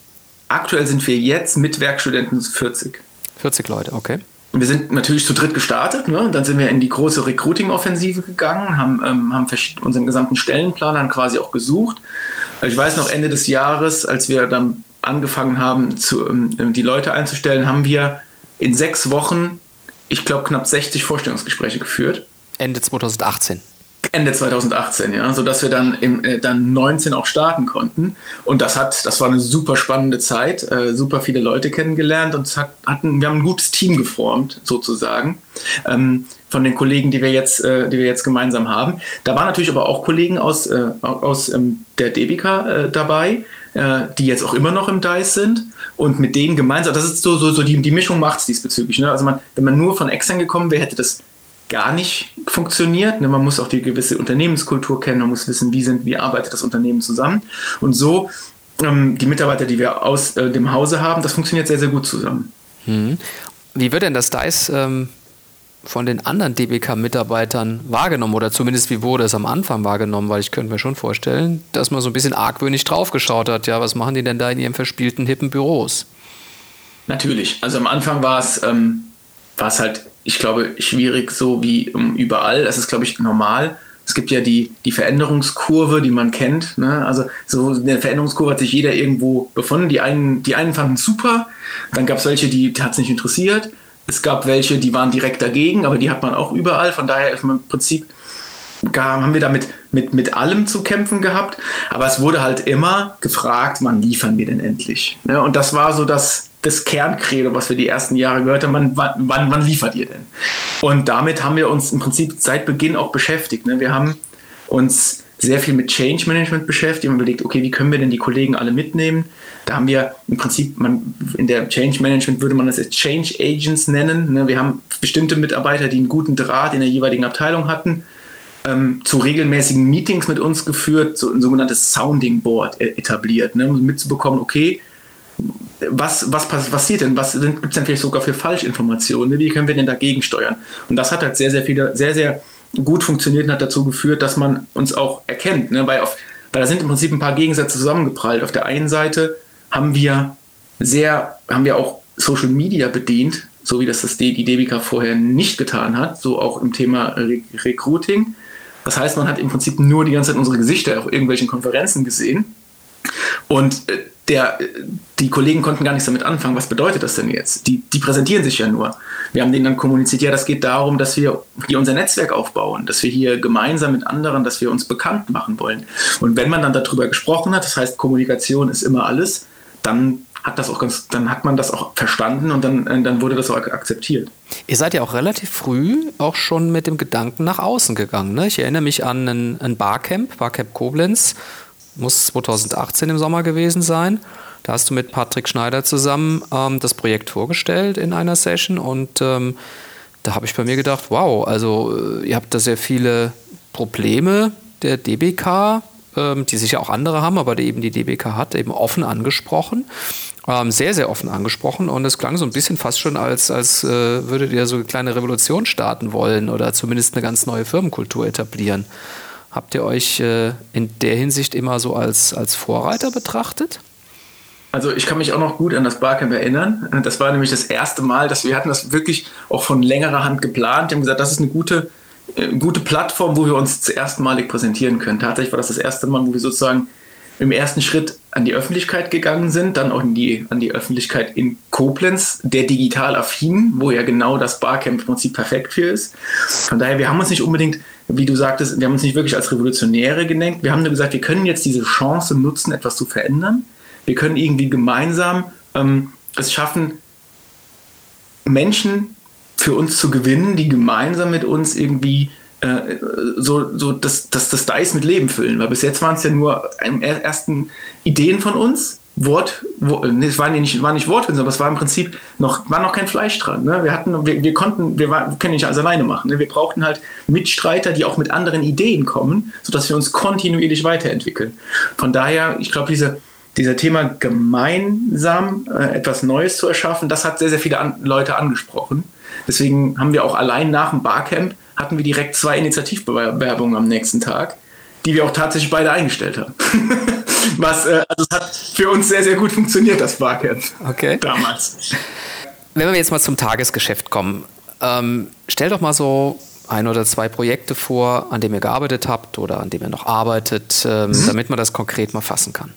Aktuell sind wir jetzt mit Werkstudenten 40. 40 Leute, okay. Wir sind natürlich zu dritt gestartet. Ne? Dann sind wir in die große Recruiting-Offensive gegangen, haben, ähm, haben unseren gesamten Stellenplan dann quasi auch gesucht. Also ich weiß noch, Ende des Jahres, als wir dann angefangen haben, zu, ähm, die Leute einzustellen, haben wir in sechs Wochen, ich glaube, knapp 60 Vorstellungsgespräche geführt. Ende 2018. Ende 2018, ja, sodass wir dann im äh, dann 19 auch starten konnten. Und das hat, das war eine super spannende Zeit, äh, super viele Leute kennengelernt und hat, hatten, wir haben ein gutes Team geformt, sozusagen, ähm, von den Kollegen, die wir jetzt, äh, die wir jetzt gemeinsam haben. Da waren natürlich aber auch Kollegen aus, äh, aus ähm, der Debika äh, dabei, äh, die jetzt auch immer noch im DICE sind und mit denen gemeinsam, das ist so, so, so die, die Mischung macht es diesbezüglich. Ne? Also man, wenn man nur von extern gekommen wäre, hätte das gar nicht funktioniert. Ne, man muss auch die gewisse Unternehmenskultur kennen, man muss wissen, wie, sind, wie arbeitet das Unternehmen zusammen. Und so, ähm, die Mitarbeiter, die wir aus äh, dem Hause haben, das funktioniert sehr, sehr gut zusammen. Mhm. Wie wird denn das DICE ähm, von den anderen DBK-Mitarbeitern wahrgenommen oder zumindest wie wurde es am Anfang wahrgenommen? Weil ich könnte mir schon vorstellen, dass man so ein bisschen argwöhnig draufgeschaut hat. Ja, was machen die denn da in ihren verspielten, hippen Büros? Natürlich. Also am Anfang war es, ähm, war es halt ich glaube, schwierig so wie um, überall. Das ist, glaube ich, normal. Es gibt ja die, die Veränderungskurve, die man kennt. Ne? Also so eine Veränderungskurve hat sich jeder irgendwo befunden. Die einen, die einen fanden super, dann gab es welche, die hat es nicht interessiert. Es gab welche, die waren direkt dagegen, aber die hat man auch überall. Von daher ist man im Prinzip haben wir damit mit, mit allem zu kämpfen gehabt. Aber es wurde halt immer gefragt, wann liefern wir denn endlich? Ne? Und das war so das, das Kerncredo, was wir die ersten Jahre gehört haben, wann, wann, wann liefert ihr denn? Und damit haben wir uns im Prinzip seit Beginn auch beschäftigt. Ne? Wir haben uns sehr viel mit Change Management beschäftigt und überlegt, okay, wie können wir denn die Kollegen alle mitnehmen? Da haben wir im Prinzip, man, in der Change Management würde man das als Change Agents nennen. Ne? Wir haben bestimmte Mitarbeiter, die einen guten Draht in der jeweiligen Abteilung hatten, ähm, zu regelmäßigen Meetings mit uns geführt, so ein sogenanntes Sounding Board e-, etabliert, ne? um mitzubekommen, okay, was, was passiert denn? Was gibt es denn vielleicht sogar für Falschinformationen? Wie können wir denn dagegen steuern? Und das hat halt sehr, sehr viele, sehr, sehr gut funktioniert und hat dazu geführt, dass man uns auch erkennt. Ne? Weil, auf, weil da sind im Prinzip ein paar Gegensätze zusammengeprallt. Auf der einen Seite haben wir sehr, haben wir auch Social Media bedient, so wie das, das die DBK vorher nicht getan hat, so auch im Thema Re Recruiting. Das heißt, man hat im Prinzip nur die ganze Zeit unsere Gesichter auf irgendwelchen Konferenzen gesehen. Und äh, der, die Kollegen konnten gar nichts damit anfangen. Was bedeutet das denn jetzt? Die, die präsentieren sich ja nur. Wir haben denen dann kommuniziert, ja, das geht darum, dass wir hier unser Netzwerk aufbauen, dass wir hier gemeinsam mit anderen, dass wir uns bekannt machen wollen. Und wenn man dann darüber gesprochen hat, das heißt, Kommunikation ist immer alles, dann hat das auch ganz, dann hat man das auch verstanden und dann, äh, dann wurde das auch akzeptiert. Ihr seid ja auch relativ früh auch schon mit dem Gedanken nach außen gegangen. Ne? Ich erinnere mich an ein, ein Barcamp, Barcamp Koblenz, muss 2018 im Sommer gewesen sein. Da hast du mit Patrick Schneider zusammen ähm, das Projekt vorgestellt in einer Session und ähm, da habe ich bei mir gedacht, wow, also äh, ihr habt da sehr viele Probleme der DBK, ähm, die sicher auch andere haben, aber die eben die DBK hat, eben offen angesprochen. Ähm, sehr, sehr offen angesprochen und es klang so ein bisschen fast schon, als, als äh, würdet ihr so eine kleine Revolution starten wollen oder zumindest eine ganz neue Firmenkultur etablieren. Habt ihr euch äh, in der Hinsicht immer so als, als Vorreiter betrachtet? Also ich kann mich auch noch gut an das Barcamp erinnern. Das war nämlich das erste Mal, dass wir hatten das wirklich auch von längerer Hand geplant. Wir haben gesagt, das ist eine gute, äh, gute Plattform, wo wir uns zuerst malig präsentieren können. Tatsächlich war das das erste Mal, wo wir sozusagen im ersten Schritt an die Öffentlichkeit gegangen sind, dann auch die, an die Öffentlichkeit in Koblenz, der digital affin, wo ja genau das Barcamp im Prinzip perfekt für ist. Von daher, wir haben uns nicht unbedingt wie du sagtest, wir haben uns nicht wirklich als Revolutionäre gedenkt. Wir haben nur gesagt, wir können jetzt diese Chance nutzen, etwas zu verändern. Wir können irgendwie gemeinsam ähm, es schaffen, Menschen für uns zu gewinnen, die gemeinsam mit uns irgendwie äh, so, so das, das, das Dice mit Leben füllen. Weil bis jetzt waren es ja nur ersten Ideen von uns, Wort, wo, nee, es waren nicht, war nicht Wortwitze, aber es war im Prinzip noch, war noch kein Fleisch dran. Ne? Wir hatten, wir, wir konnten, wir, war, können nicht alles alleine machen. Ne? Wir brauchten halt Mitstreiter, die auch mit anderen Ideen kommen, sodass wir uns kontinuierlich weiterentwickeln. Von daher, ich glaube, diese, dieser Thema gemeinsam äh, etwas Neues zu erschaffen, das hat sehr, sehr viele an, Leute angesprochen. Deswegen haben wir auch allein nach dem Barcamp hatten wir direkt zwei Initiativbewerbungen am nächsten Tag, die wir auch tatsächlich beide eingestellt haben. (laughs) Was, äh, also es hat für uns sehr, sehr gut funktioniert, das Barcamp. Okay. Damals. Wenn wir jetzt mal zum Tagesgeschäft kommen, ähm, stell doch mal so ein oder zwei Projekte vor, an denen ihr gearbeitet habt oder an denen ihr noch arbeitet, ähm, mhm. damit man das konkret mal fassen kann.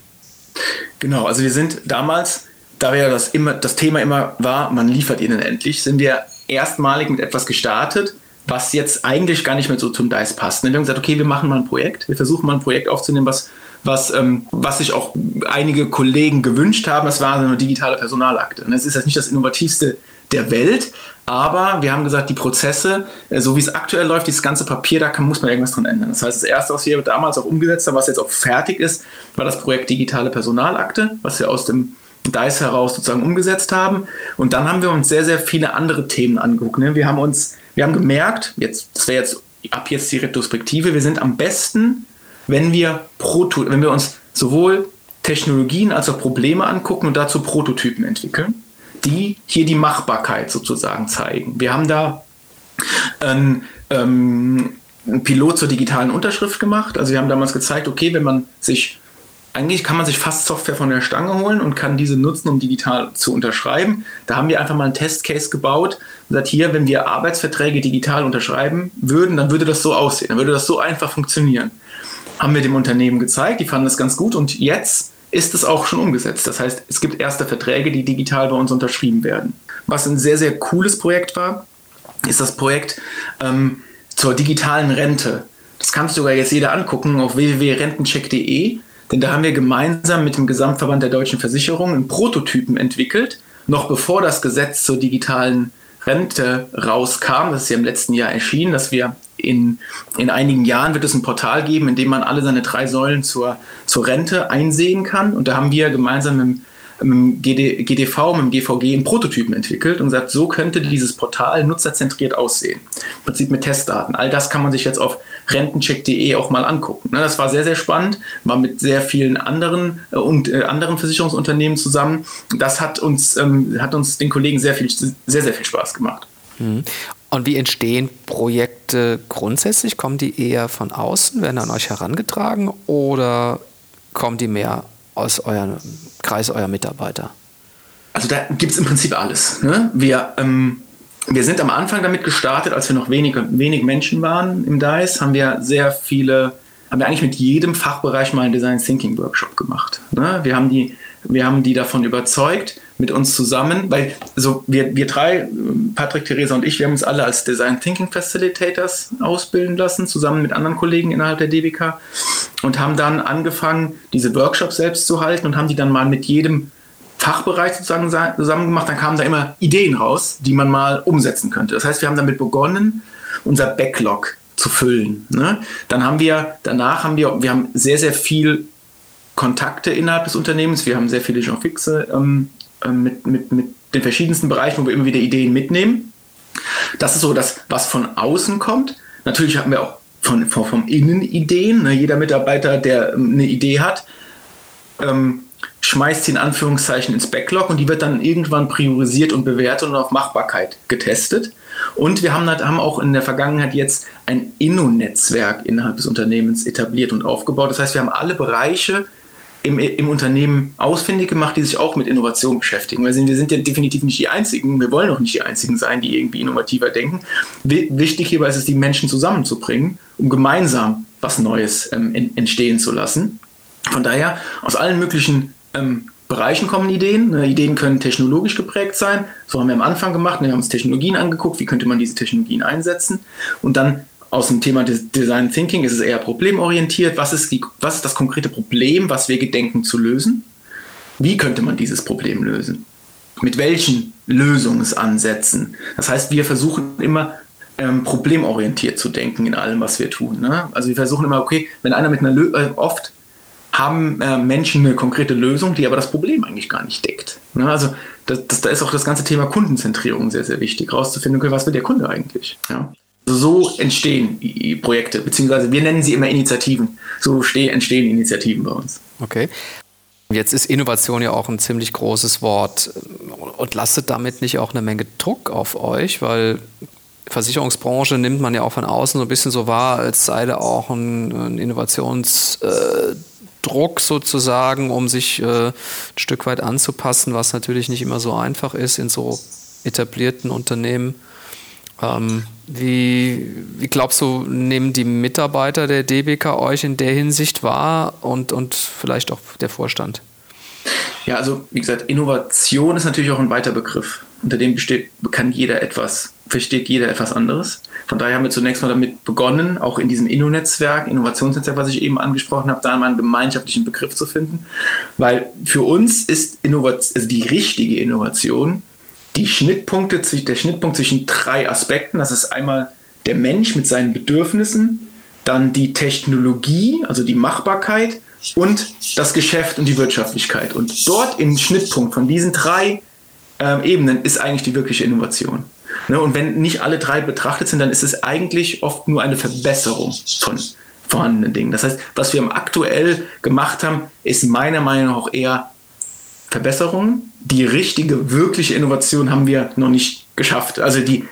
Genau, also wir sind damals, da wir das immer, das Thema immer war, man liefert ihnen endlich, sind wir erstmalig mit etwas gestartet, was jetzt eigentlich gar nicht mehr so zum DICE passt. Wir haben gesagt, okay, wir machen mal ein Projekt, wir versuchen mal ein Projekt aufzunehmen, was, was, ähm, was sich auch einige Kollegen gewünscht haben. Das war eine digitale Personalakte. Und das ist jetzt nicht das innovativste der Welt, aber wir haben gesagt, die Prozesse, äh, so wie es aktuell läuft, dieses ganze Papier, da kann, muss man irgendwas dran ändern. Das heißt, das Erste, was wir damals auch umgesetzt haben, was jetzt auch fertig ist, war das Projekt Digitale Personalakte, was wir aus dem DICE heraus sozusagen umgesetzt haben. Und dann haben wir uns sehr, sehr viele andere Themen angeguckt. Ne? Wir haben uns, wir haben gemerkt, jetzt, das wäre jetzt ab jetzt die Retrospektive, wir sind am besten, wenn wir, Proto wenn wir uns sowohl Technologien als auch Probleme angucken und dazu Prototypen entwickeln die hier die Machbarkeit sozusagen zeigen. Wir haben da ein, ähm, ein Pilot zur digitalen Unterschrift gemacht. Also wir haben damals gezeigt, okay, wenn man sich eigentlich kann man sich fast Software von der Stange holen und kann diese nutzen, um digital zu unterschreiben. Da haben wir einfach mal einen Testcase gebaut und gesagt, hier, wenn wir Arbeitsverträge digital unterschreiben würden, dann würde das so aussehen, dann würde das so einfach funktionieren. Haben wir dem Unternehmen gezeigt, die fanden das ganz gut und jetzt ist es auch schon umgesetzt. Das heißt, es gibt erste Verträge, die digital bei uns unterschrieben werden. Was ein sehr, sehr cooles Projekt war, ist das Projekt ähm, zur digitalen Rente. Das kannst du sogar jetzt jeder angucken auf www.rentencheck.de, denn da haben wir gemeinsam mit dem Gesamtverband der deutschen Versicherungen einen Prototypen entwickelt, noch bevor das Gesetz zur digitalen Rente rauskam. Das ist ja im letzten Jahr erschienen, dass wir in, in einigen Jahren wird es ein Portal geben, in dem man alle seine drei Säulen zur, zur Rente einsehen kann. Und da haben wir gemeinsam mit, mit dem GD, GDV, mit dem GVG einen Prototypen entwickelt und gesagt, so könnte dieses Portal nutzerzentriert aussehen. Im Prinzip mit Testdaten. All das kann man sich jetzt auf rentencheck.de auch mal angucken. Ne, das war sehr, sehr spannend, war mit sehr vielen anderen äh, und äh, anderen Versicherungsunternehmen zusammen. Das hat uns, ähm, hat uns den Kollegen sehr viel, sehr, sehr viel Spaß gemacht. Mhm. Und wie entstehen Projekte grundsätzlich? Kommen die eher von außen, werden an euch herangetragen oder kommen die mehr aus eurem Kreis eurer Mitarbeiter? Also da gibt es im Prinzip alles. Ne? Wir, ähm, wir sind am Anfang damit gestartet, als wir noch wenig, wenig Menschen waren im DICE, haben wir sehr viele, haben wir eigentlich mit jedem Fachbereich mal einen Design Thinking Workshop gemacht. Ne? Wir, haben die, wir haben die davon überzeugt, mit uns zusammen, weil so wir, wir drei, Patrick, Theresa und ich, wir haben uns alle als Design Thinking Facilitators ausbilden lassen, zusammen mit anderen Kollegen innerhalb der DBK und haben dann angefangen, diese Workshops selbst zu halten und haben die dann mal mit jedem Fachbereich sozusagen zusammen gemacht. Dann kamen da immer Ideen raus, die man mal umsetzen könnte. Das heißt, wir haben damit begonnen, unser Backlog zu füllen. Ne? Dann haben wir, danach haben wir, wir haben sehr, sehr viel Kontakte innerhalb des Unternehmens. Wir haben sehr viele Jean Fixe ähm, ähm, mit, mit, mit den verschiedensten Bereichen, wo wir immer wieder Ideen mitnehmen. Das ist so das, was von außen kommt. Natürlich haben wir auch von, von, vom Innen Ideen. Ne? Jeder Mitarbeiter, der ähm, eine Idee hat, ähm, schmeißt sie in Anführungszeichen ins Backlog und die wird dann irgendwann priorisiert und bewertet und auf Machbarkeit getestet. Und wir haben, haben auch in der Vergangenheit jetzt ein Inno-Netzwerk innerhalb des Unternehmens etabliert und aufgebaut. Das heißt, wir haben alle Bereiche im, im Unternehmen ausfindig gemacht, die sich auch mit Innovation beschäftigen. Wir sind, wir sind ja definitiv nicht die Einzigen, wir wollen auch nicht die Einzigen sein, die irgendwie innovativer denken. Wichtig hierbei ist es, die Menschen zusammenzubringen, um gemeinsam was Neues ähm, entstehen zu lassen. Von daher, aus allen möglichen ähm, Bereichen kommen Ideen. Ne, Ideen können technologisch geprägt sein. So haben wir am Anfang gemacht. Ne, wir haben uns Technologien angeguckt, wie könnte man diese Technologien einsetzen. Und dann aus dem Thema Design Thinking ist es eher problemorientiert. Was ist, die, was ist das konkrete Problem, was wir gedenken zu lösen? Wie könnte man dieses Problem lösen? Mit welchen Lösungsansätzen? Das heißt, wir versuchen immer ähm, problemorientiert zu denken in allem, was wir tun. Ne? Also wir versuchen immer, okay, wenn einer mit einer Lö äh, oft haben äh, Menschen eine konkrete Lösung, die aber das Problem eigentlich gar nicht deckt. Ne? Also das, das, da ist auch das ganze Thema Kundenzentrierung sehr, sehr wichtig, rauszufinden, okay, was will der Kunde eigentlich? Ja? So entstehen Projekte, beziehungsweise wir nennen sie immer Initiativen. So entstehen Initiativen bei uns. Okay. Jetzt ist Innovation ja auch ein ziemlich großes Wort und lastet damit nicht auch eine Menge Druck auf euch, weil Versicherungsbranche nimmt man ja auch von außen so ein bisschen so wahr, als sei da auch ein, ein Innovationsdruck sozusagen, um sich äh, ein Stück weit anzupassen, was natürlich nicht immer so einfach ist in so etablierten Unternehmen. Ähm, wie, wie, glaubst du, nehmen die Mitarbeiter der DBK euch in der Hinsicht wahr und, und vielleicht auch der Vorstand? Ja, also wie gesagt, Innovation ist natürlich auch ein weiter Begriff. Unter dem besteht, kann jeder etwas, versteht jeder etwas anderes. Von daher haben wir zunächst mal damit begonnen, auch in diesem Inno-Netzwerk, Innovationsnetzwerk, was ich eben angesprochen habe, da mal einen gemeinschaftlichen Begriff zu finden. Weil für uns ist Innovation, also die richtige Innovation die Schnittpunkte, der Schnittpunkt zwischen drei Aspekten. Das ist einmal der Mensch mit seinen Bedürfnissen, dann die Technologie, also die Machbarkeit und das Geschäft und die Wirtschaftlichkeit. Und dort im Schnittpunkt von diesen drei ähm, Ebenen ist eigentlich die wirkliche Innovation. Ne? Und wenn nicht alle drei betrachtet sind, dann ist es eigentlich oft nur eine Verbesserung von vorhandenen Dingen. Das heißt, was wir aktuell gemacht haben, ist meiner Meinung nach auch eher Verbesserungen. Die richtige, wirkliche Innovation haben wir noch nicht geschafft. Also die,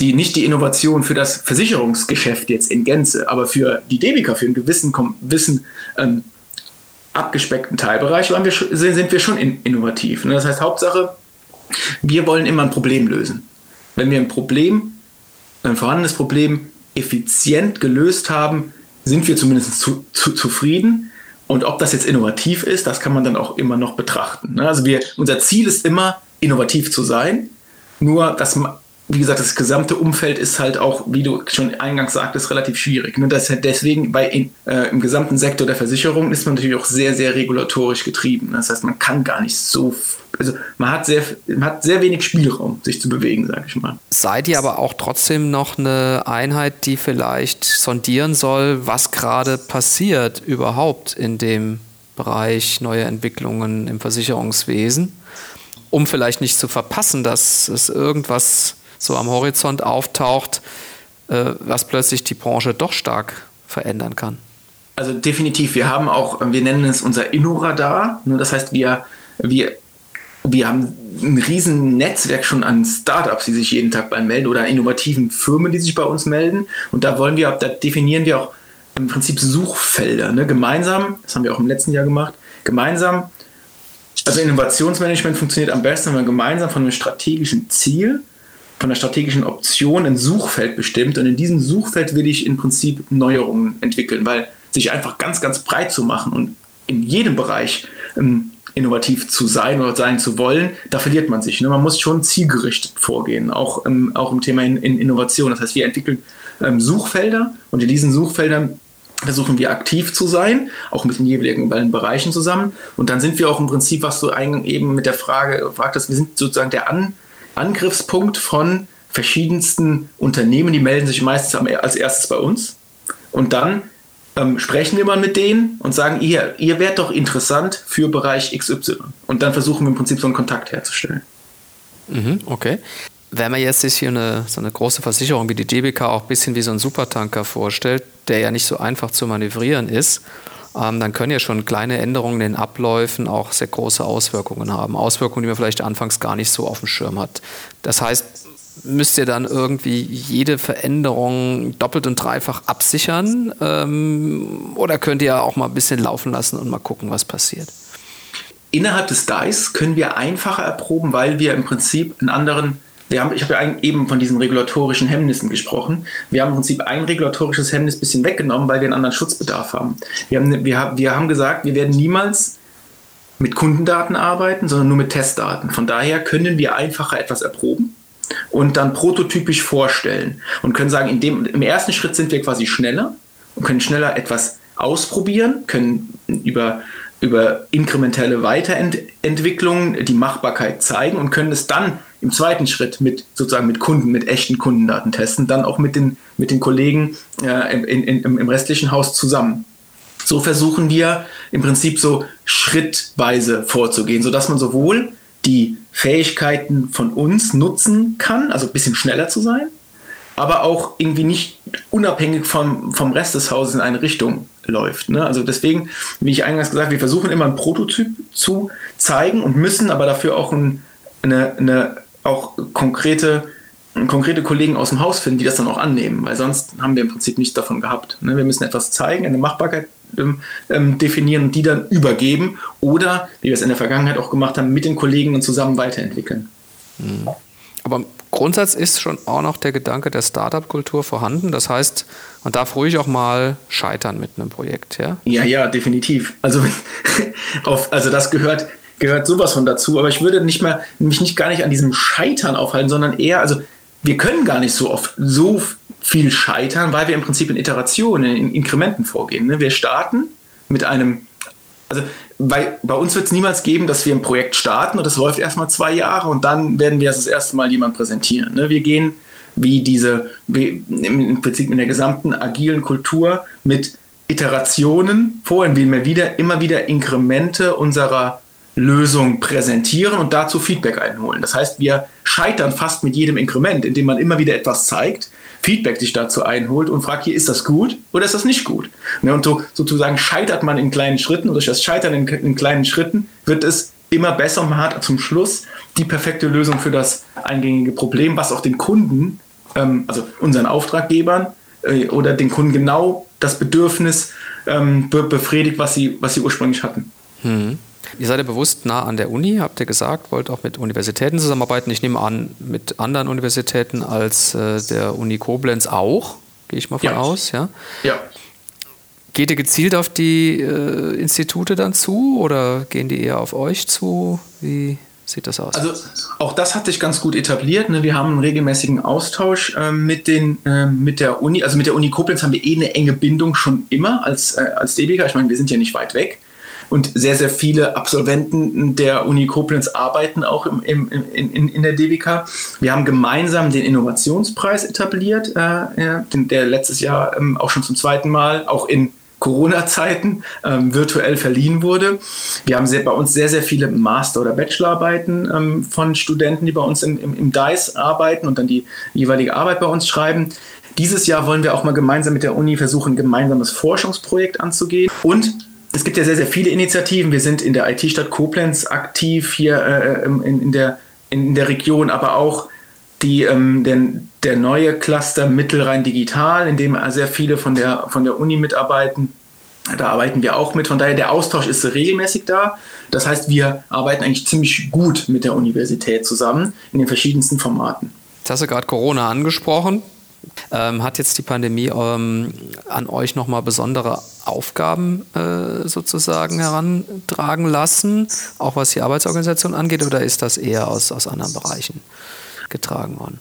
die nicht die Innovation für das Versicherungsgeschäft jetzt in Gänze, aber für die Debika, für einen gewissen, gewissen ähm, abgespeckten Teilbereich wir, sind wir schon innovativ. Ne? Das heißt, Hauptsache, wir wollen immer ein Problem lösen. Wenn wir ein Problem, ein vorhandenes Problem effizient gelöst haben, sind wir zumindest zu, zu, zufrieden. Und ob das jetzt innovativ ist, das kann man dann auch immer noch betrachten. Ne? Also wir, unser Ziel ist immer, innovativ zu sein. Nur das wie gesagt, das gesamte Umfeld ist halt auch, wie du schon eingangs sagtest, relativ schwierig. Ne? Das deswegen bei in, äh, im gesamten Sektor der Versicherung ist man natürlich auch sehr, sehr regulatorisch getrieben. Das heißt, man kann gar nicht so, also man hat sehr, man hat sehr wenig Spielraum, sich zu bewegen, sage ich mal. Seid ihr aber auch trotzdem noch eine Einheit, die vielleicht sondieren soll, was gerade passiert überhaupt in dem Bereich neue Entwicklungen im Versicherungswesen, um vielleicht nicht zu verpassen, dass es irgendwas so am Horizont auftaucht, äh, was plötzlich die Branche doch stark verändern kann. Also definitiv, wir haben auch, wir nennen es unser Innoradar. Das heißt, wir, wir, wir haben ein riesen Netzwerk schon an Startups, die sich jeden Tag bei melden oder innovativen Firmen, die sich bei uns melden. Und da wollen wir, da definieren wir auch im Prinzip Suchfelder. Ne? Gemeinsam, das haben wir auch im letzten Jahr gemacht, gemeinsam, also Innovationsmanagement funktioniert am besten, wenn man gemeinsam von einem strategischen Ziel von der strategischen Option ein Suchfeld bestimmt und in diesem Suchfeld will ich im Prinzip Neuerungen entwickeln, weil sich einfach ganz, ganz breit zu machen und in jedem Bereich innovativ zu sein oder sein zu wollen, da verliert man sich. Ne? Man muss schon zielgerichtet vorgehen, auch, ähm, auch im Thema in, in Innovation. Das heißt, wir entwickeln ähm, Suchfelder und in diesen Suchfeldern versuchen wir aktiv zu sein, auch mit den jeweiligen Bereichen zusammen. Und dann sind wir auch im Prinzip, was du eben mit der Frage fragtest, wir sind sozusagen der An Angriffspunkt von verschiedensten Unternehmen, die melden sich meistens als erstes bei uns. Und dann ähm, sprechen wir mal mit denen und sagen, ihr, ihr wärt doch interessant für Bereich XY. Und dann versuchen wir im Prinzip so einen Kontakt herzustellen. Mhm, okay. Wenn man jetzt sich hier eine, so eine große Versicherung wie die DBK auch ein bisschen wie so ein Supertanker vorstellt, der ja nicht so einfach zu manövrieren ist, ähm, dann können ja schon kleine Änderungen in den Abläufen auch sehr große Auswirkungen haben. Auswirkungen, die man vielleicht anfangs gar nicht so auf dem Schirm hat. Das heißt, müsst ihr dann irgendwie jede Veränderung doppelt und dreifach absichern? Ähm, oder könnt ihr auch mal ein bisschen laufen lassen und mal gucken, was passiert? Innerhalb des DICE können wir einfacher erproben, weil wir im Prinzip einen anderen wir haben, ich habe ja eben von diesen regulatorischen Hemmnissen gesprochen. Wir haben im Prinzip ein regulatorisches Hemmnis ein bisschen weggenommen, weil wir einen anderen Schutzbedarf haben. Wir haben, wir, haben, wir haben gesagt, wir werden niemals mit Kundendaten arbeiten, sondern nur mit Testdaten. Von daher können wir einfacher etwas erproben und dann prototypisch vorstellen und können sagen, in dem, im ersten Schritt sind wir quasi schneller und können schneller etwas ausprobieren, können über über inkrementelle Weiterentwicklungen die Machbarkeit zeigen und können es dann im zweiten Schritt mit sozusagen mit Kunden, mit echten Kundendaten testen, dann auch mit den, mit den Kollegen äh, in, in, im restlichen Haus zusammen. So versuchen wir im Prinzip so schrittweise vorzugehen, sodass man sowohl die Fähigkeiten von uns nutzen kann, also ein bisschen schneller zu sein, aber auch irgendwie nicht unabhängig vom, vom Rest des Hauses in eine Richtung läuft. Ne? Also deswegen, wie ich eingangs gesagt, wir versuchen immer ein Prototyp zu zeigen und müssen aber dafür auch ein, eine, eine auch konkrete konkrete Kollegen aus dem Haus finden, die das dann auch annehmen, weil sonst haben wir im Prinzip nichts davon gehabt. Ne? Wir müssen etwas zeigen, eine Machbarkeit ähm, ähm, definieren und die dann übergeben oder, wie wir es in der Vergangenheit auch gemacht haben, mit den Kollegen und zusammen weiterentwickeln. Mhm. Aber im Grundsatz ist schon auch noch der Gedanke der Startup-Kultur vorhanden. Das heißt, man darf ruhig auch mal scheitern mit einem Projekt, ja? Ja, ja, definitiv. Also, (laughs) auf, also das gehört, gehört sowas von dazu. Aber ich würde nicht mehr, mich nicht gar nicht an diesem Scheitern aufhalten, sondern eher, also wir können gar nicht so oft so viel scheitern, weil wir im Prinzip in Iterationen, in Inkrementen vorgehen. Ne? Wir starten mit einem, also bei, bei uns wird es niemals geben, dass wir ein Projekt starten und das läuft erstmal zwei Jahre und dann werden wir es das erste Mal jemand präsentieren. Ne? Wir gehen wie diese, wie im Prinzip in der gesamten agilen Kultur mit Iterationen vor, indem wir wieder, immer wieder Inkremente unserer Lösung präsentieren und dazu Feedback einholen. Das heißt, wir scheitern fast mit jedem Inkrement, indem man immer wieder etwas zeigt, Feedback sich dazu einholt und fragt, hier ist das gut oder ist das nicht gut? Ne, und so, sozusagen scheitert man in kleinen Schritten und durch das Scheitern in, in kleinen Schritten wird es immer besser und man hat zum Schluss die perfekte Lösung für das eingängige Problem, was auch den Kunden, ähm, also unseren Auftraggebern äh, oder den Kunden genau das Bedürfnis ähm, be befriedigt, was sie, was sie ursprünglich hatten. Hm. Ihr seid ja bewusst nah an der Uni, habt ihr gesagt, wollt auch mit Universitäten zusammenarbeiten. Ich nehme an, mit anderen Universitäten als äh, der Uni Koblenz auch, gehe ich mal von ja. aus. Ja? ja. Geht ihr gezielt auf die äh, Institute dann zu oder gehen die eher auf euch zu? Wie sieht das aus? Also auch das hat sich ganz gut etabliert. Ne? Wir haben einen regelmäßigen Austausch äh, mit, den, äh, mit der Uni. Also mit der Uni Koblenz haben wir eh eine enge Bindung schon immer als, äh, als DBK. Ich meine, wir sind ja nicht weit weg. Und sehr, sehr viele Absolventen der Uni Koblenz arbeiten auch im, im, in, in der DBK. Wir haben gemeinsam den Innovationspreis etabliert, äh, der letztes Jahr ähm, auch schon zum zweiten Mal, auch in Corona-Zeiten ähm, virtuell verliehen wurde. Wir haben sehr, bei uns sehr, sehr viele Master- oder Bachelorarbeiten ähm, von Studenten, die bei uns im, im, im DICE arbeiten und dann die jeweilige Arbeit bei uns schreiben. Dieses Jahr wollen wir auch mal gemeinsam mit der Uni versuchen, ein gemeinsames Forschungsprojekt anzugehen. Und es gibt ja sehr, sehr viele Initiativen. Wir sind in der IT-Stadt Koblenz aktiv hier äh, in, in, der, in der Region, aber auch die, ähm, der, der neue Cluster Mittelrhein Digital, in dem sehr viele von der, von der Uni mitarbeiten. Da arbeiten wir auch mit. Von daher, der Austausch ist regelmäßig da. Das heißt, wir arbeiten eigentlich ziemlich gut mit der Universität zusammen in den verschiedensten Formaten. Jetzt hast du gerade Corona angesprochen. Ähm, hat jetzt die Pandemie ähm, an euch nochmal besondere Aufgaben äh, sozusagen herantragen lassen, auch was die Arbeitsorganisation angeht, oder ist das eher aus, aus anderen Bereichen getragen worden?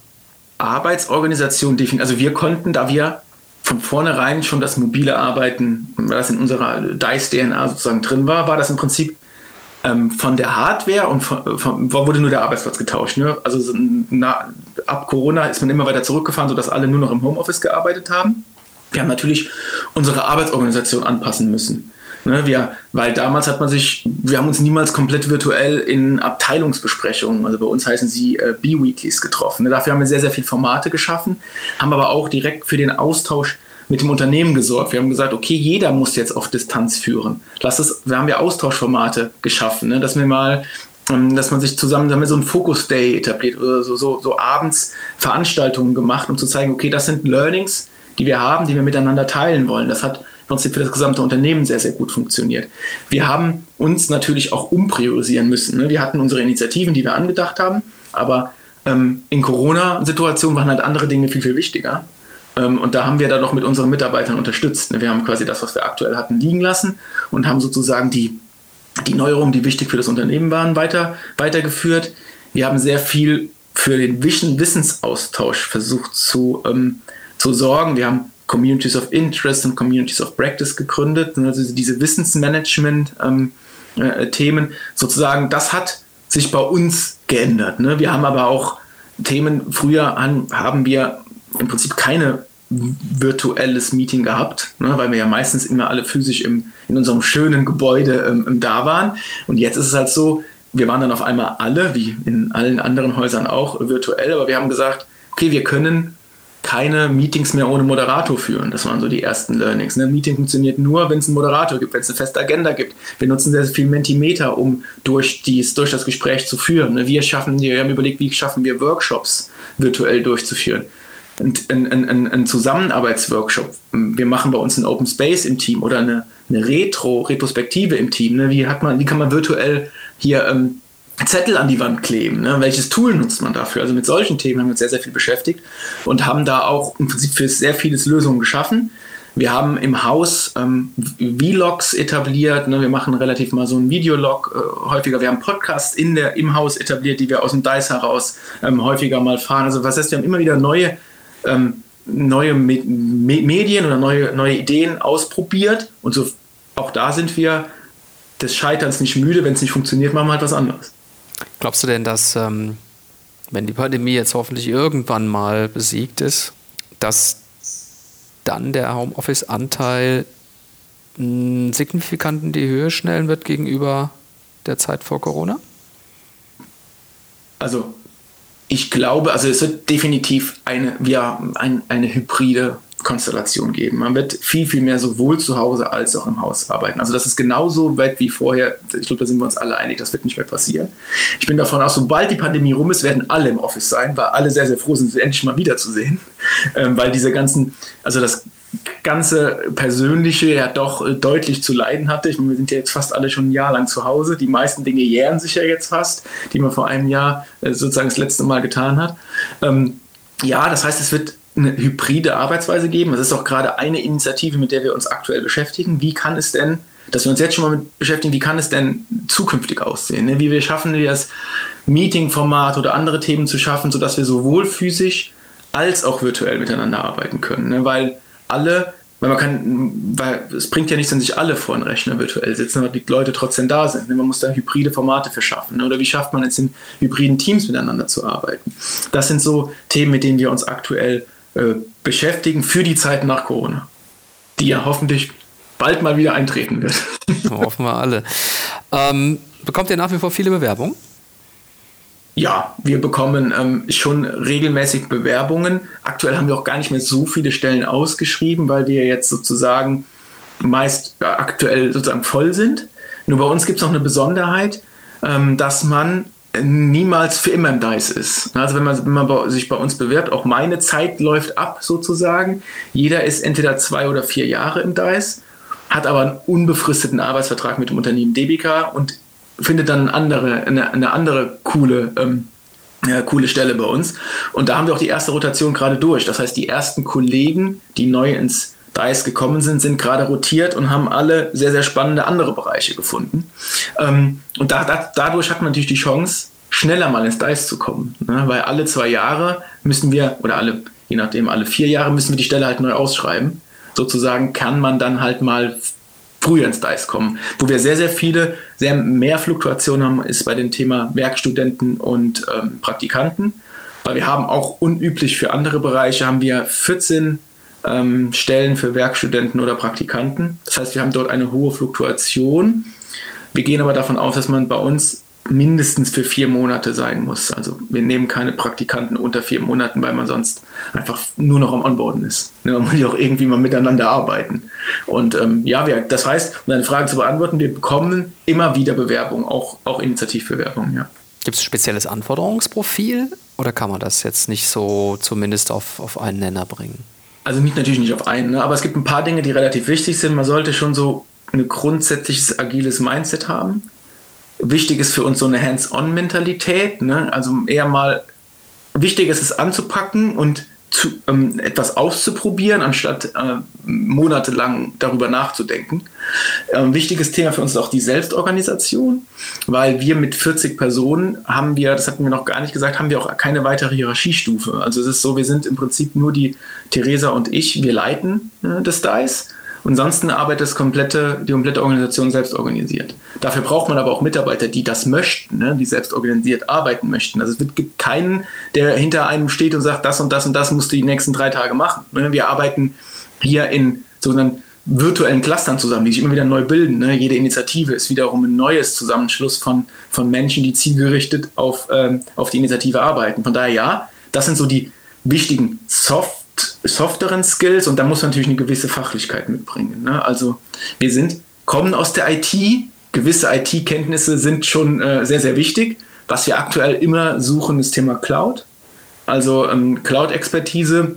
Arbeitsorganisation definitiv. Also wir konnten, da wir von vornherein schon das mobile Arbeiten, was in unserer DICE-DNA sozusagen drin war, war das im Prinzip ähm, von der Hardware und von, von, wurde nur der Arbeitsplatz getauscht. Ne? Also na, ab Corona ist man immer weiter zurückgefahren, sodass alle nur noch im Homeoffice gearbeitet haben. Wir haben natürlich unsere Arbeitsorganisation anpassen müssen. Ne, wir, weil damals hat man sich, wir haben uns niemals komplett virtuell in Abteilungsbesprechungen, also bei uns heißen sie äh, B-Weeklies getroffen. Ne, dafür haben wir sehr, sehr viele Formate geschaffen, haben aber auch direkt für den Austausch mit dem Unternehmen gesorgt. Wir haben gesagt, okay, jeder muss jetzt auf Distanz führen. Lass es, wir haben ja Austauschformate geschaffen, ne? dass wir mal ähm, dass man sich zusammen damit so ein Focus Day etabliert oder so, so, so abends Veranstaltungen gemacht, um zu zeigen, okay, das sind Learnings, die wir haben, die wir miteinander teilen wollen. Das hat für das gesamte Unternehmen sehr, sehr gut funktioniert. Wir haben uns natürlich auch umpriorisieren müssen. Ne? Wir hatten unsere Initiativen, die wir angedacht haben, aber ähm, in Corona-Situationen waren halt andere Dinge viel, viel wichtiger. Ähm, und da haben wir dann noch mit unseren Mitarbeitern unterstützt. Wir haben quasi das, was wir aktuell hatten, liegen lassen und haben sozusagen die, die Neuerungen, die wichtig für das Unternehmen waren, weiter, weitergeführt. Wir haben sehr viel für den Wissensaustausch versucht zu, ähm, zu sorgen. Wir haben Communities of Interest und Communities of Practice gegründet, also diese Wissensmanagement-Themen. Ähm, äh, sozusagen, das hat sich bei uns geändert. Ne? Wir haben aber auch Themen, früher an, haben wir im Prinzip keine virtuelles Meeting gehabt, ne, weil wir ja meistens immer alle physisch im, in unserem schönen Gebäude ähm, da waren. Und jetzt ist es halt so, wir waren dann auf einmal alle, wie in allen anderen Häusern auch, virtuell, aber wir haben gesagt, okay, wir können keine Meetings mehr ohne Moderator führen. Das waren so die ersten Learnings. Ein ne? Meeting funktioniert nur, wenn es einen Moderator gibt, wenn es eine feste Agenda gibt. Wir nutzen sehr, sehr viel Mentimeter, um durch, dies, durch das Gespräch zu führen. Ne? Wir, schaffen, wir haben überlegt, wie schaffen wir Workshops virtuell durchzuführen ein, ein, ein, ein Zusammenarbeitsworkshop. Wir machen bei uns einen Open Space im Team oder eine, eine Retro, Retrospektive im Team. Ne? Wie, hat man, wie kann man virtuell hier ähm, Zettel an die Wand kleben. Ne? Welches Tool nutzt man dafür? Also mit solchen Themen haben wir uns sehr, sehr viel beschäftigt und haben da auch im Prinzip für sehr vieles Lösungen geschaffen. Wir haben im Haus ähm, Vlogs etabliert. Ne? Wir machen relativ mal so einen Videolog äh, häufiger. Wir haben Podcasts in der, im Haus etabliert, die wir aus dem DICE heraus ähm, häufiger mal fahren. Also was heißt, wir haben immer wieder neue, ähm, neue Me Me Medien oder neue, neue Ideen ausprobiert. Und so auch da sind wir des Scheiterns nicht müde. Wenn es nicht funktioniert, machen wir halt was anderes. Glaubst du denn, dass, ähm, wenn die Pandemie jetzt hoffentlich irgendwann mal besiegt ist, dass dann der Homeoffice-Anteil signifikant in die Höhe schnellen wird gegenüber der Zeit vor Corona? Also ich glaube, also es wird definitiv eine, ja, ein, eine hybride Konstellation geben. Man wird viel, viel mehr sowohl zu Hause als auch im Haus arbeiten. Also das ist genauso weit wie vorher. Ich glaube, da sind wir uns alle einig, das wird nicht mehr passieren. Ich bin davon aus, sobald die Pandemie rum ist, werden alle im Office sein, weil alle sehr, sehr froh sind, sie endlich mal wiederzusehen. Ähm, weil diese ganzen, also das ganze Persönliche ja doch äh, deutlich zu leiden hatte. Ich meine, wir sind ja jetzt fast alle schon ein Jahr lang zu Hause. Die meisten Dinge jähren sich ja jetzt fast, die man vor einem Jahr äh, sozusagen das letzte Mal getan hat. Ähm, ja, das heißt, es wird eine hybride Arbeitsweise geben. Das ist auch gerade eine Initiative, mit der wir uns aktuell beschäftigen. Wie kann es denn, dass wir uns jetzt schon mal mit beschäftigen, wie kann es denn zukünftig aussehen? Ne? Wie wir schaffen wir das Meeting-Format oder andere Themen zu schaffen, sodass wir sowohl physisch als auch virtuell miteinander arbeiten können. Ne? Weil alle, weil man kann, weil es bringt ja nichts, wenn sich alle vor einem Rechner virtuell sitzen, aber die Leute trotzdem da sind. Ne? Man muss da hybride Formate verschaffen. Ne? Oder wie schafft man es in hybriden Teams miteinander zu arbeiten? Das sind so Themen, mit denen wir uns aktuell äh, beschäftigen für die Zeit nach Corona, die ja hoffentlich bald mal wieder eintreten wird. (laughs) Hoffen wir alle. Ähm, bekommt ihr nach wie vor viele Bewerbungen? Ja, wir bekommen ähm, schon regelmäßig Bewerbungen. Aktuell haben wir auch gar nicht mehr so viele Stellen ausgeschrieben, weil wir jetzt sozusagen meist äh, aktuell sozusagen voll sind. Nur bei uns gibt es noch eine Besonderheit, ähm, dass man niemals für immer im DICE ist. Also wenn man, wenn man sich bei uns bewirbt, auch meine Zeit läuft ab sozusagen. Jeder ist entweder zwei oder vier Jahre im DICE, hat aber einen unbefristeten Arbeitsvertrag mit dem Unternehmen Debica und findet dann eine andere, eine, eine andere coole, ähm, ja, coole Stelle bei uns. Und da haben wir auch die erste Rotation gerade durch. Das heißt, die ersten Kollegen, die neu ins DICE gekommen sind, sind gerade rotiert und haben alle sehr, sehr spannende andere Bereiche gefunden. Ähm, und da, da, dadurch hat man natürlich die Chance, schneller mal ins DICE zu kommen. Ne? Weil alle zwei Jahre müssen wir, oder alle, je nachdem, alle vier Jahre müssen wir die Stelle halt neu ausschreiben. Sozusagen kann man dann halt mal früher ins DICE kommen. Wo wir sehr, sehr viele, sehr mehr Fluktuationen haben, ist bei dem Thema Werkstudenten und ähm, Praktikanten. Weil wir haben auch unüblich für andere Bereiche, haben wir 14 ähm, Stellen für Werkstudenten oder Praktikanten. Das heißt, wir haben dort eine hohe Fluktuation. Wir gehen aber davon aus, dass man bei uns mindestens für vier Monate sein muss. Also wir nehmen keine Praktikanten unter vier Monaten, weil man sonst einfach nur noch am Onboarden ist. Ne, man muss ja auch irgendwie mal miteinander arbeiten. Und ähm, ja, wir, das heißt, um deine Frage zu beantworten, wir bekommen immer wieder Bewerbungen, auch, auch Initiativbewerbungen, ja. Gibt es ein spezielles Anforderungsprofil oder kann man das jetzt nicht so zumindest auf, auf einen Nenner bringen? Also nicht natürlich nicht auf einen, ne? aber es gibt ein paar Dinge, die relativ wichtig sind. Man sollte schon so ein grundsätzliches agiles Mindset haben. Wichtig ist für uns so eine Hands-on-Mentalität, ne? also eher mal wichtig ist es anzupacken und zu, ähm, etwas auszuprobieren, anstatt äh, monatelang darüber nachzudenken. Ähm, wichtiges Thema für uns ist auch die Selbstorganisation, weil wir mit 40 Personen haben wir, das hatten wir noch gar nicht gesagt, haben wir auch keine weitere Hierarchiestufe. Also es ist so, wir sind im Prinzip nur die Theresa und ich, wir leiten äh, das DICE Ansonsten arbeitet das komplette, die komplette Organisation selbst organisiert. Dafür braucht man aber auch Mitarbeiter, die das möchten, ne, die selbst organisiert arbeiten möchten. Also es gibt keinen, der hinter einem steht und sagt, das und das und das musst du die nächsten drei Tage machen. Ne. Wir arbeiten hier in sogenannten virtuellen Clustern zusammen, die sich immer wieder neu bilden. Ne? Jede Initiative ist wiederum ein neues Zusammenschluss von, von Menschen, die zielgerichtet auf, ähm, auf die Initiative arbeiten. Von daher ja, das sind so die wichtigen Soft softeren Skills und da muss man natürlich eine gewisse Fachlichkeit mitbringen. Ne? Also wir sind, kommen aus der IT, gewisse IT-Kenntnisse sind schon äh, sehr, sehr wichtig. Was wir aktuell immer suchen, ist Thema Cloud. Also ähm, Cloud-Expertise.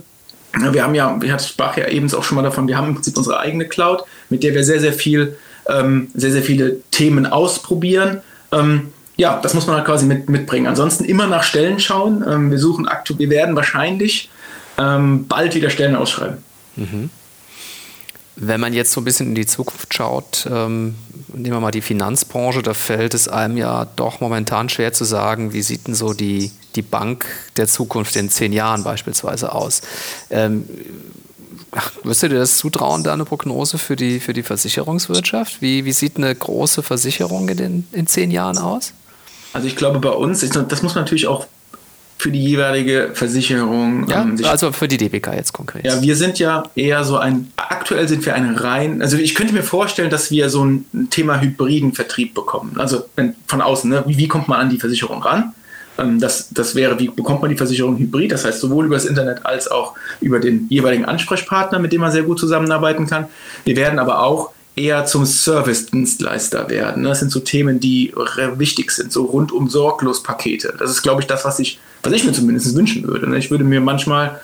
Wir haben ja, ich sprach ja eben auch schon mal davon, wir haben im Prinzip unsere eigene Cloud, mit der wir sehr, sehr viel, ähm, sehr, sehr viele Themen ausprobieren. Ähm, ja, das muss man halt quasi mit, mitbringen. Ansonsten immer nach Stellen schauen. Ähm, wir suchen aktuell, wir werden wahrscheinlich ähm, bald wieder Stellen ausschreiben. Mhm. Wenn man jetzt so ein bisschen in die Zukunft schaut, ähm, nehmen wir mal die Finanzbranche, da fällt es einem ja doch momentan schwer zu sagen, wie sieht denn so die, die Bank der Zukunft in zehn Jahren beispielsweise aus. Ähm, wirst du dir das zutrauen, da eine Prognose für die, für die Versicherungswirtschaft? Wie, wie sieht eine große Versicherung in, den, in zehn Jahren aus? Also ich glaube bei uns, das muss man natürlich auch für die jeweilige Versicherung. Ja, ähm, also für die DBK jetzt konkret. Ja, wir sind ja eher so ein, aktuell sind wir ein rein, also ich könnte mir vorstellen, dass wir so ein Thema hybriden Vertrieb bekommen. Also wenn, von außen, ne? wie, wie kommt man an die Versicherung ran? Ähm, das, das wäre, wie bekommt man die Versicherung hybrid? Das heißt, sowohl über das Internet als auch über den jeweiligen Ansprechpartner, mit dem man sehr gut zusammenarbeiten kann. Wir werden aber auch eher zum Service-Dienstleister werden. Das sind so Themen, die wichtig sind, so rundum sorglos Pakete. Das ist, glaube ich, das, was ich, was ich mir zumindest wünschen würde. Ich würde mir manchmal,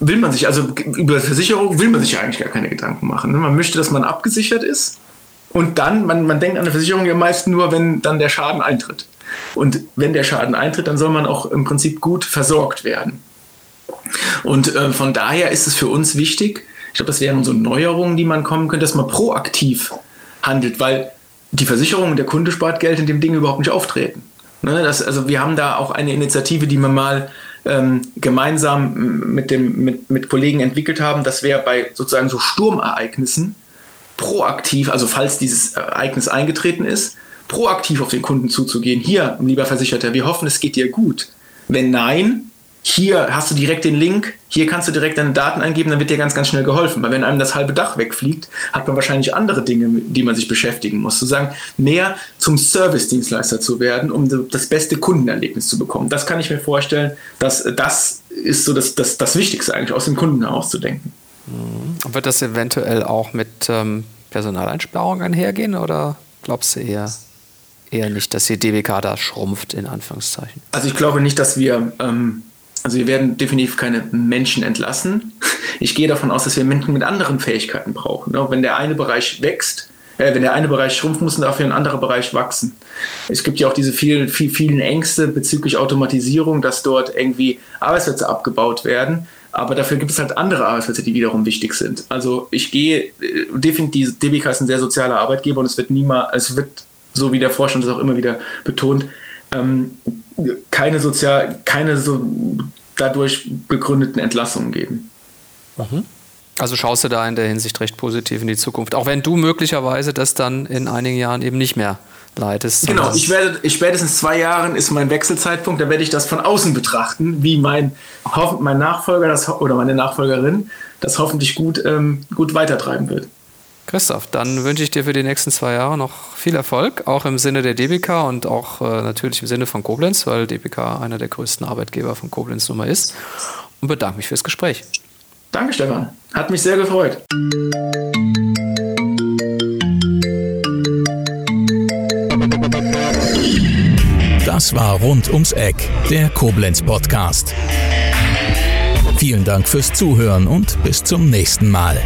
will man sich, also über Versicherung will man sich ja eigentlich gar keine Gedanken machen. Man möchte, dass man abgesichert ist und dann, man, man denkt an eine Versicherung ja meist nur, wenn dann der Schaden eintritt. Und wenn der Schaden eintritt, dann soll man auch im Prinzip gut versorgt werden. Und äh, von daher ist es für uns wichtig, ich glaube, das wären so Neuerungen, die man kommen könnte, dass man proaktiv handelt, weil die Versicherung und der Kunde spart Geld, in dem Ding überhaupt nicht auftreten. Ne, das, also wir haben da auch eine Initiative, die wir mal ähm, gemeinsam mit, dem, mit, mit Kollegen entwickelt haben. Das wäre bei sozusagen so Sturmereignissen proaktiv, also falls dieses Ereignis eingetreten ist, proaktiv auf den Kunden zuzugehen. Hier, lieber Versicherter, wir hoffen, es geht dir gut. Wenn nein, hier hast du direkt den Link, hier kannst du direkt deine Daten eingeben, dann wird dir ganz, ganz schnell geholfen. Weil wenn einem das halbe Dach wegfliegt, hat man wahrscheinlich andere Dinge, mit die man sich beschäftigen muss. Zu sagen, mehr zum Service-Dienstleister zu werden, um das beste Kundenerlebnis zu bekommen. Das kann ich mir vorstellen, dass das ist so das, das, das Wichtigste eigentlich, aus dem Kunden herauszudenken. Mhm. Wird das eventuell auch mit ähm, Personaleinsparungen einhergehen oder glaubst du eher? eher nicht, dass die DWK da schrumpft, in Anführungszeichen. Also ich glaube nicht, dass wir ähm, also wir werden definitiv keine Menschen entlassen. Ich gehe davon aus, dass wir Menschen mit anderen Fähigkeiten brauchen. Wenn der eine Bereich wächst, äh, wenn der eine Bereich schrumpft, muss dafür ein anderer Bereich wachsen. Es gibt ja auch diese vielen, vielen, vielen Ängste bezüglich Automatisierung, dass dort irgendwie Arbeitsplätze abgebaut werden. Aber dafür gibt es halt andere Arbeitsplätze, die wiederum wichtig sind. Also ich gehe äh, definitiv, DBK ist ein sehr sozialer Arbeitgeber und es wird niemals, es wird, so wie der Vorstand das auch immer wieder betont, ähm, keine sozial, keine so dadurch begründeten Entlassungen geben. Mhm. Also schaust du da in der Hinsicht recht positiv in die Zukunft, auch wenn du möglicherweise das dann in einigen Jahren eben nicht mehr leitest. Genau, ich werde, ich spätestens zwei Jahren ist mein Wechselzeitpunkt, da werde ich das von außen betrachten, wie mein, mein Nachfolger das, oder meine Nachfolgerin das hoffentlich gut, ähm, gut weitertreiben wird. Christoph, dann wünsche ich dir für die nächsten zwei Jahre noch viel Erfolg, auch im Sinne der DBK und auch äh, natürlich im Sinne von Koblenz, weil DBK einer der größten Arbeitgeber von Koblenz Nummer ist. Und bedanke mich fürs Gespräch. Danke, Stefan. Hat mich sehr gefreut. Das war Rund ums Eck, der Koblenz Podcast. Vielen Dank fürs Zuhören und bis zum nächsten Mal.